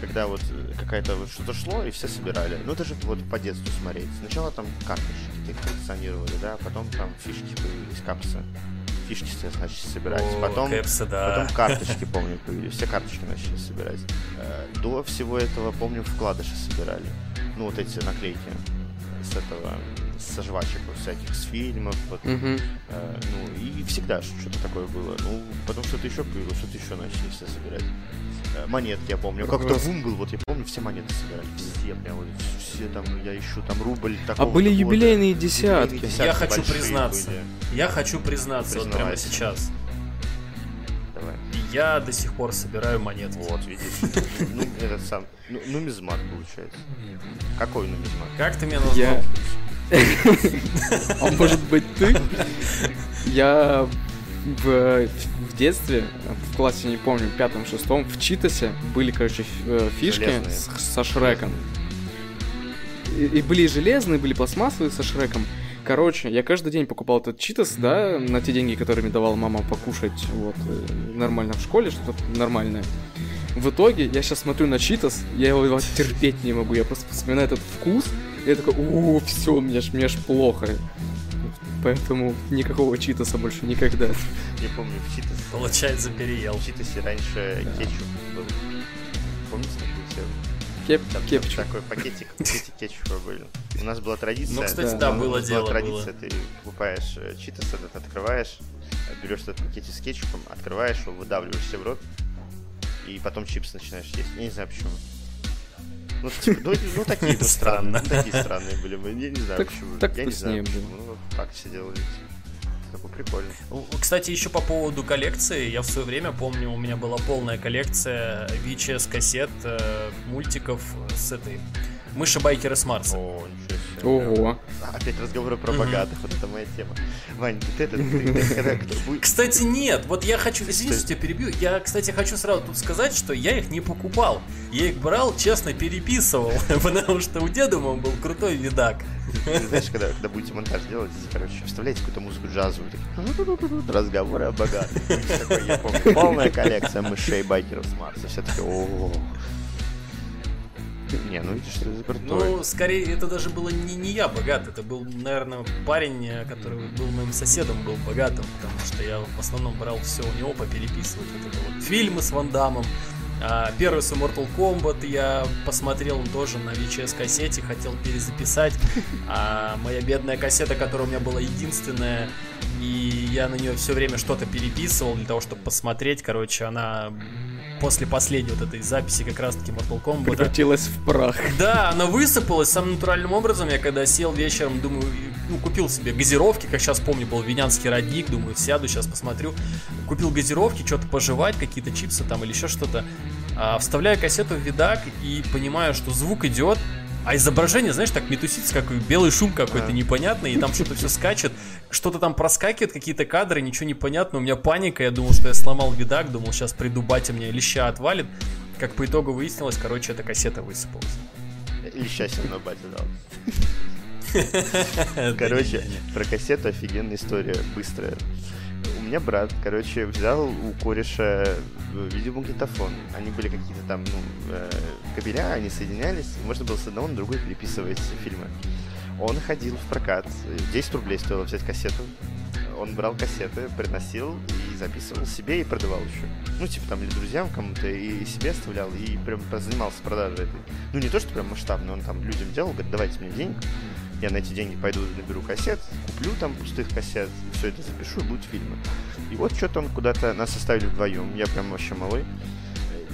Когда вот какая-то вот что-то шло, и все собирали. Ну, даже вот по детству смотреть. Сначала там карточки коллекционировали, да, потом там фишки появились, капсы. Фишки все начали собирать. О, потом, кэпсы, да. потом карточки, помню, появились. Все карточки начали собирать. Э, до всего этого, помню, вкладыши собирали. Ну, вот эти наклейки с этого со жвачек всяких, с фильмов, вот, mm-hmm. э, ну, и всегда что-то такое было. Ну, потом что-то еще появилось, что-то еще начали все собирать. Э, монетки, я помню. Как-то бум был, вот я помню, все монеты собирали. Все прям вот, все там, я ищу там рубль А были юбилейные десятки. юбилейные десятки. Я хочу признаться. Были. Я хочу признаться вот прямо сейчас. Я до сих пор собираю монеты. Вот, видишь. Ну, этот сам. Ну, нумизмат получается. Какой нумизмат? Как ты меня назвал? А может быть ты? Я в, в детстве, в классе, не помню, пятом-шестом, в Читасе были, короче, э, фишки с, со Шреком. И, и были железные, были пластмассовые со Шреком. Короче, я каждый день покупал этот читас, да, на те деньги, которые мне давала мама покушать, вот, э, нормально в школе, что-то нормальное. в итоге я сейчас смотрю на Читас, я его терпеть не могу, я просто вспоминаю этот вкус, и я такой, о, все, мне ж, мне ж плохо. Поэтому никакого Читаса больше никогда. Не помню, в Читас... Получается, переел. В Читасе раньше Да. кетчуп был. Помните? Кеп, Там кепчу. такой пакетик, пакетик кетчупа были. У нас была традиция. Ну, кстати, Да, да, у нас было была дело, традиция, было. ты покупаешь э, читос, этот открываешь, берешь этот пакетик с кетчупом, открываешь его, выдавливаешь себе в рот, и потом чипсы начинаешь есть. Я не знаю почему. Ну, типа, ну, ну, такие вот странные, ну, такие странные были мы. Я не знаю Так- почему. так Я не знаю почему. Ну, так все делали. Такой прикольный. Кстати, еще по поводу коллекции, я в свое время помню, у меня была полная коллекция VHS-кассет э, мультиков с этой мыши-байкеры с Марса. О, ничего себе. Ого. Опять разговоры про богатых, вот это моя тема. Вань, ты это, Кстати, нет, вот я хочу, извините, Что что я перебью, я, кстати, хочу сразу тут сказать, что я их не покупал. Я их брал, честно, переписывал, потому что у деда моего был крутой видак. Знаешь, когда, когда будете монтаж делать, короче, вставляете какую-то музыку джазовую, такие, разговоры о богатых. Такой, я помню, полная коллекция мышей байкеров с Марса. Все такие, о Не, ну видишь, что это крутой. Ну, скорее, это даже было не, не я богат, это был, наверное, парень, э, который был моим соседом, был богатым, потому что я в основном брал все у него попереписывать. Вот это вот фильмы с Ван Дамом. А, Первый свой Mortal Kombat я посмотрел тоже на VHS-кассете, хотел перезаписать. А моя бедная кассета, которая у меня была единственная, и я на нее все время что-то переписывал для того, чтобы посмотреть. Короче, она после последней вот этой записи как раз-таки Mortal Kombat Превратилась в прах. да, она высыпалась самым натуральным образом. Я когда сел вечером, думаю, ну, купил себе газировки, как сейчас помню, был винянский родник, думаю, сяду, сейчас посмотрю. Купил газировки, что-то пожевать, какие-то чипсы там или еще что-то. А, вставляю кассету в видак и понимаю, что звук идет, а изображение, знаешь, так метусится, как белый шум какой-то А. непонятный, и там что-то все скачет, что-то там проскакивает, какие-то кадры, ничего не понятно, у меня паника, я думал, что я сломал видак, думал, сейчас приду, батя мне леща отвалит. Как по итогу выяснилось, короче, эта кассета высыпалась. Или счастье на батя дал. Да Короче, про кассету офигенная история, быстрая. У меня брат, короче, взял у кореша э, видеомагнитофон. Они были какие-то там, ну, э, кабеля, они соединялись, можно было с одного на другой переписывать фильмы. Он ходил в прокат, 10 рублей стоило взять кассету. Он брал кассеты, приносил и записывал себе и продавал еще. Ну, типа там или друзьям кому-то, и себе оставлял, и прям занимался продажей этой. Ну, не то, что прям масштабно, он там людям делал, говорит, давайте мне денег, я на эти деньги пойду наберу кассет, куплю там пустых кассет, все это запишу, и будут фильмы. И вот что-то он куда-то, нас оставили вдвоем, я прям вообще малой.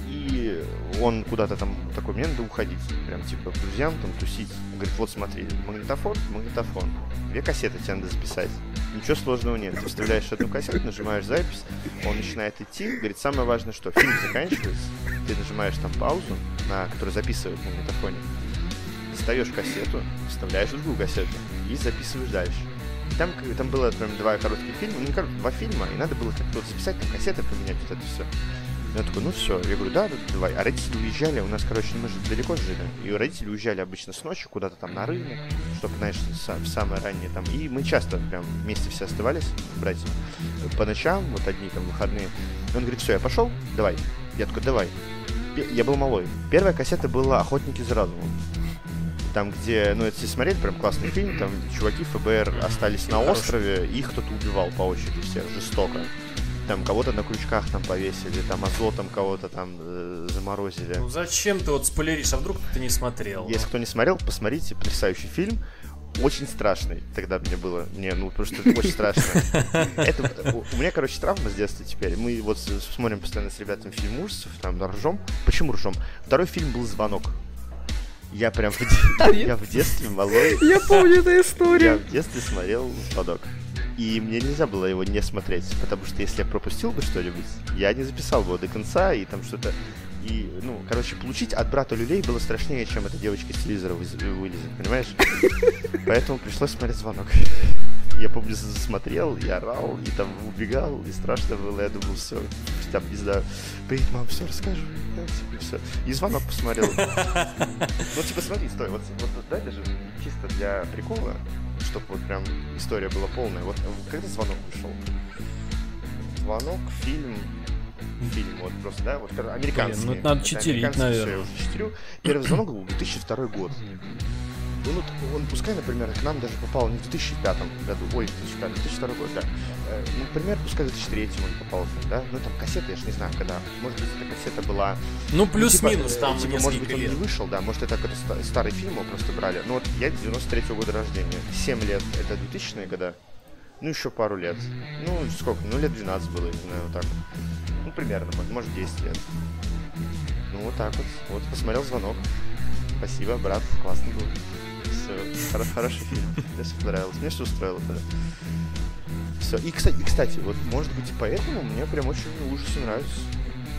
И он куда-то там такой, мне надо уходить, прям типа к друзьям там тусить. Он говорит, вот смотри, магнитофон, магнитофон, две кассеты тебе надо записать. Ничего сложного нет. Ты вставляешь одну кассету, нажимаешь запись, он начинает идти. Говорит, самое важное, что фильм заканчивается, ты нажимаешь там паузу, на которую записывает в магнитофоне, достаешь кассету, вставляешь другую кассету и записываешь дальше. Там, там было прям два коротких фильма, ну не коротких, два фильма, и надо было как-то вот записать, там кассеты поменять, вот это все. Я такой, ну все. Я говорю, да, да, давай. А родители уезжали, у нас, короче, мы же далеко жили. И родители уезжали обычно с ночи куда-то там на рынок, чтобы, знаешь, в самое раннее там. И мы часто прям вместе все оставались, братья, по ночам, вот одни там выходные. И он говорит, все, я пошел, давай. Я такой, давай. Я был малой. Первая кассета была «Охотники за разумом». Там, где, ну, это все смотрели, прям классный фильм, там чуваки ФБР остались на острове, их кто-то убивал по очереди всех, жестоко. Там кого-то на крючках там повесили, там азотом кого-то там э, заморозили. Ну зачем ты вот спойлеришь, а вдруг ты не смотрел? Если кто не смотрел, посмотрите, потрясающий фильм. Очень страшный тогда мне было. Не, ну просто это очень страшно. Это, у, меня, короче, травма с детства теперь. Мы вот смотрим постоянно с ребятами фильм ужасов, там ржем. Почему ржем? Второй фильм был «Звонок». Я прям в, де- я в детстве малой Я помню эту я историю. в детстве смотрел «Звонок». И мне нельзя было его не смотреть, потому что если я пропустил бы что-нибудь, я не записал бы его до конца, и там что-то... И, ну, короче, получить от брата люлей было страшнее, чем эта девочка с телевизора вылезет, понимаешь? Поэтому пришлось смотреть «Звонок». Я помню, смотрел, я орал, и там убегал, и страшно было, я думал, все, там, не знаю, приедет мама, все расскажу, типа, и «Звонок» посмотрел. Ну, типа, смотри, стой, вот, вот дай даже чисто для прикола, чтобы вот прям история была полная. Вот э, когда звонок вышел? Звонок, фильм фильм, вот просто, да, вот американский. Блин, ну надо читерить, наверное. Я уже читерю. Первый звонок был 2002 год. Ну, вот он, пускай, например, к нам даже попал не в 2005 году, ой, в 2005, 2002 год, да. Э, ну, например, пускай в 2003 он попал, да. Ну, там кассета, я же не знаю, когда. Может быть, эта кассета была... Ну, плюс-минус типа, там типа, несколько Может быть, он лет. не вышел, да, может, это какой-то старый фильм, его просто брали. Ну, вот я 93 -го года рождения, 7 лет, это 2000-е года. Ну, еще пару лет. Ну, сколько? Ну, лет 12 было, не знаю, вот так вот. Ну, примерно, может, 10 лет. Ну, вот так вот. Вот, посмотрел звонок. Спасибо, брат, классно был. Хоро- хороший фильм. Мне понравилось. Мне все устроило тогда. Все. И, кстати, кстати, вот, может быть, поэтому мне прям очень ужасы нравится.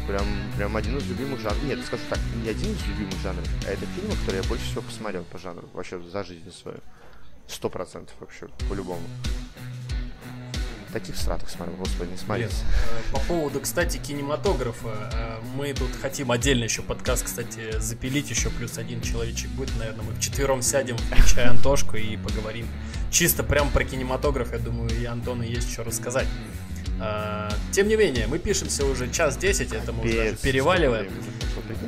Прям, прям один из любимых жанров. Нет, скажу так, не один из любимых жанров, а это фильмы, которые я больше всего посмотрел по жанру. Вообще за жизнь свою. Сто процентов вообще, по-любому. Таких сраток смотрел, господи, не смотрите. э, по поводу, кстати, кинематографа, э, мы тут хотим отдельно еще подкаст, кстати, запилить, еще плюс один человечек будет, наверное, мы вчетвером сядем, включая Антошку и поговорим чисто прям про кинематограф, я думаю, и Антону есть что рассказать. Э, Тем не менее, мы пишемся уже час десять, это мы уже переваливаем.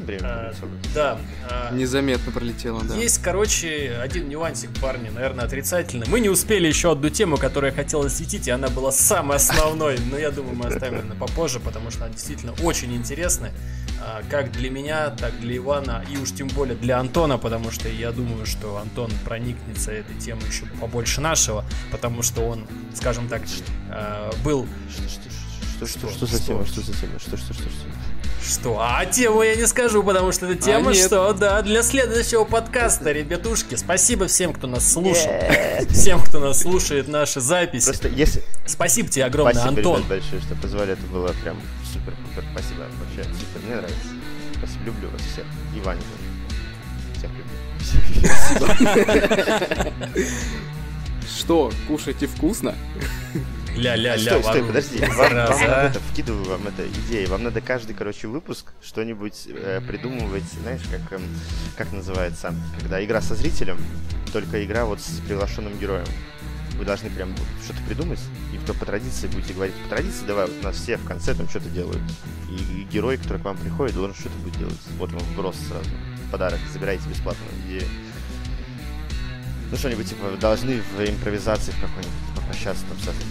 время пролетело. Да, э, Незаметно пролетело, да. Есть, короче, один нюансик, парни, наверное, отрицательный. Мы не успели еще одну тему, которую я хотел осветить, и она была самой основной, но я думаю, мы оставим это попозже, потому что она действительно очень интересная, а, как для меня, так для Ивана, и уж тем более для Антона, потому что я думаю, что Антон проникнется этой темой еще побольше нашего, потому что он, скажем так, э, был... Что, что, что, что, Что? что за тема? Что за тема? Что, что, что, что? Что? А тему я не скажу, потому что это тема, нет. что, да, для следующего подкаста, ребятушки. Спасибо всем, кто нас слушал. Всем, кто нас слушает наши записи. Просто если... Спасибо тебе огромное, Спасибо, Антон. ребят, большое, что позвали. Это было прям супер супер Спасибо. Вообще супер. Мне нравится. Спасибо. Люблю вас всех. И Ваню тоже. Всех люблю. Что, кушайте вкусно? Ля-ля-ля, Стой, стой, подожди. Вам, вам надо а. это, вкидываю вам это идея. Вам надо каждый, короче, выпуск что-нибудь э, придумывать, знаешь, как, эм, как называется, когда игра со зрителем, только игра вот с приглашенным героем. Вы должны прям что-то придумать, и кто по традиции будете говорить. По традиции, давай, вот у нас все в конце там что-то делают. И, и герой, который к вам приходит, должен что-то будет делать. Вот вам вброс сразу. Подарок, забирайте бесплатно. И... Ну что-нибудь, типа, должны в импровизации в какой-нибудь попрощаться там с этой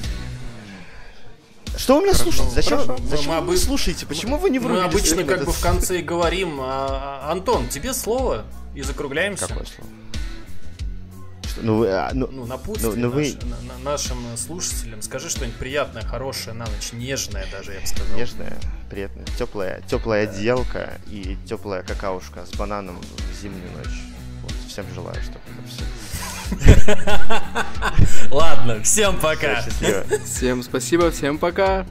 что вы меня слушаете? Зачем, Хорошо. зачем Мы вы обы- слушаете? Почему вы не Мы врубились? обычно как Это бы в конце и говорим. а, а, Антон, тебе слово и закругляемся. Какое слово? Ну, вы, а, ну, Ну, напутствие Ну, ну вы- наш- на- на- нашим слушателям. Скажи что-нибудь приятное, хорошее на ночь, нежное даже, я бы сказал. нежная, приятная, теплая, теплая одеялка и теплая какаушка с бананом в зимнюю ночь. Вот, всем желаю, чтобы это все. Ладно, всем пока. Всем спасибо, всем пока.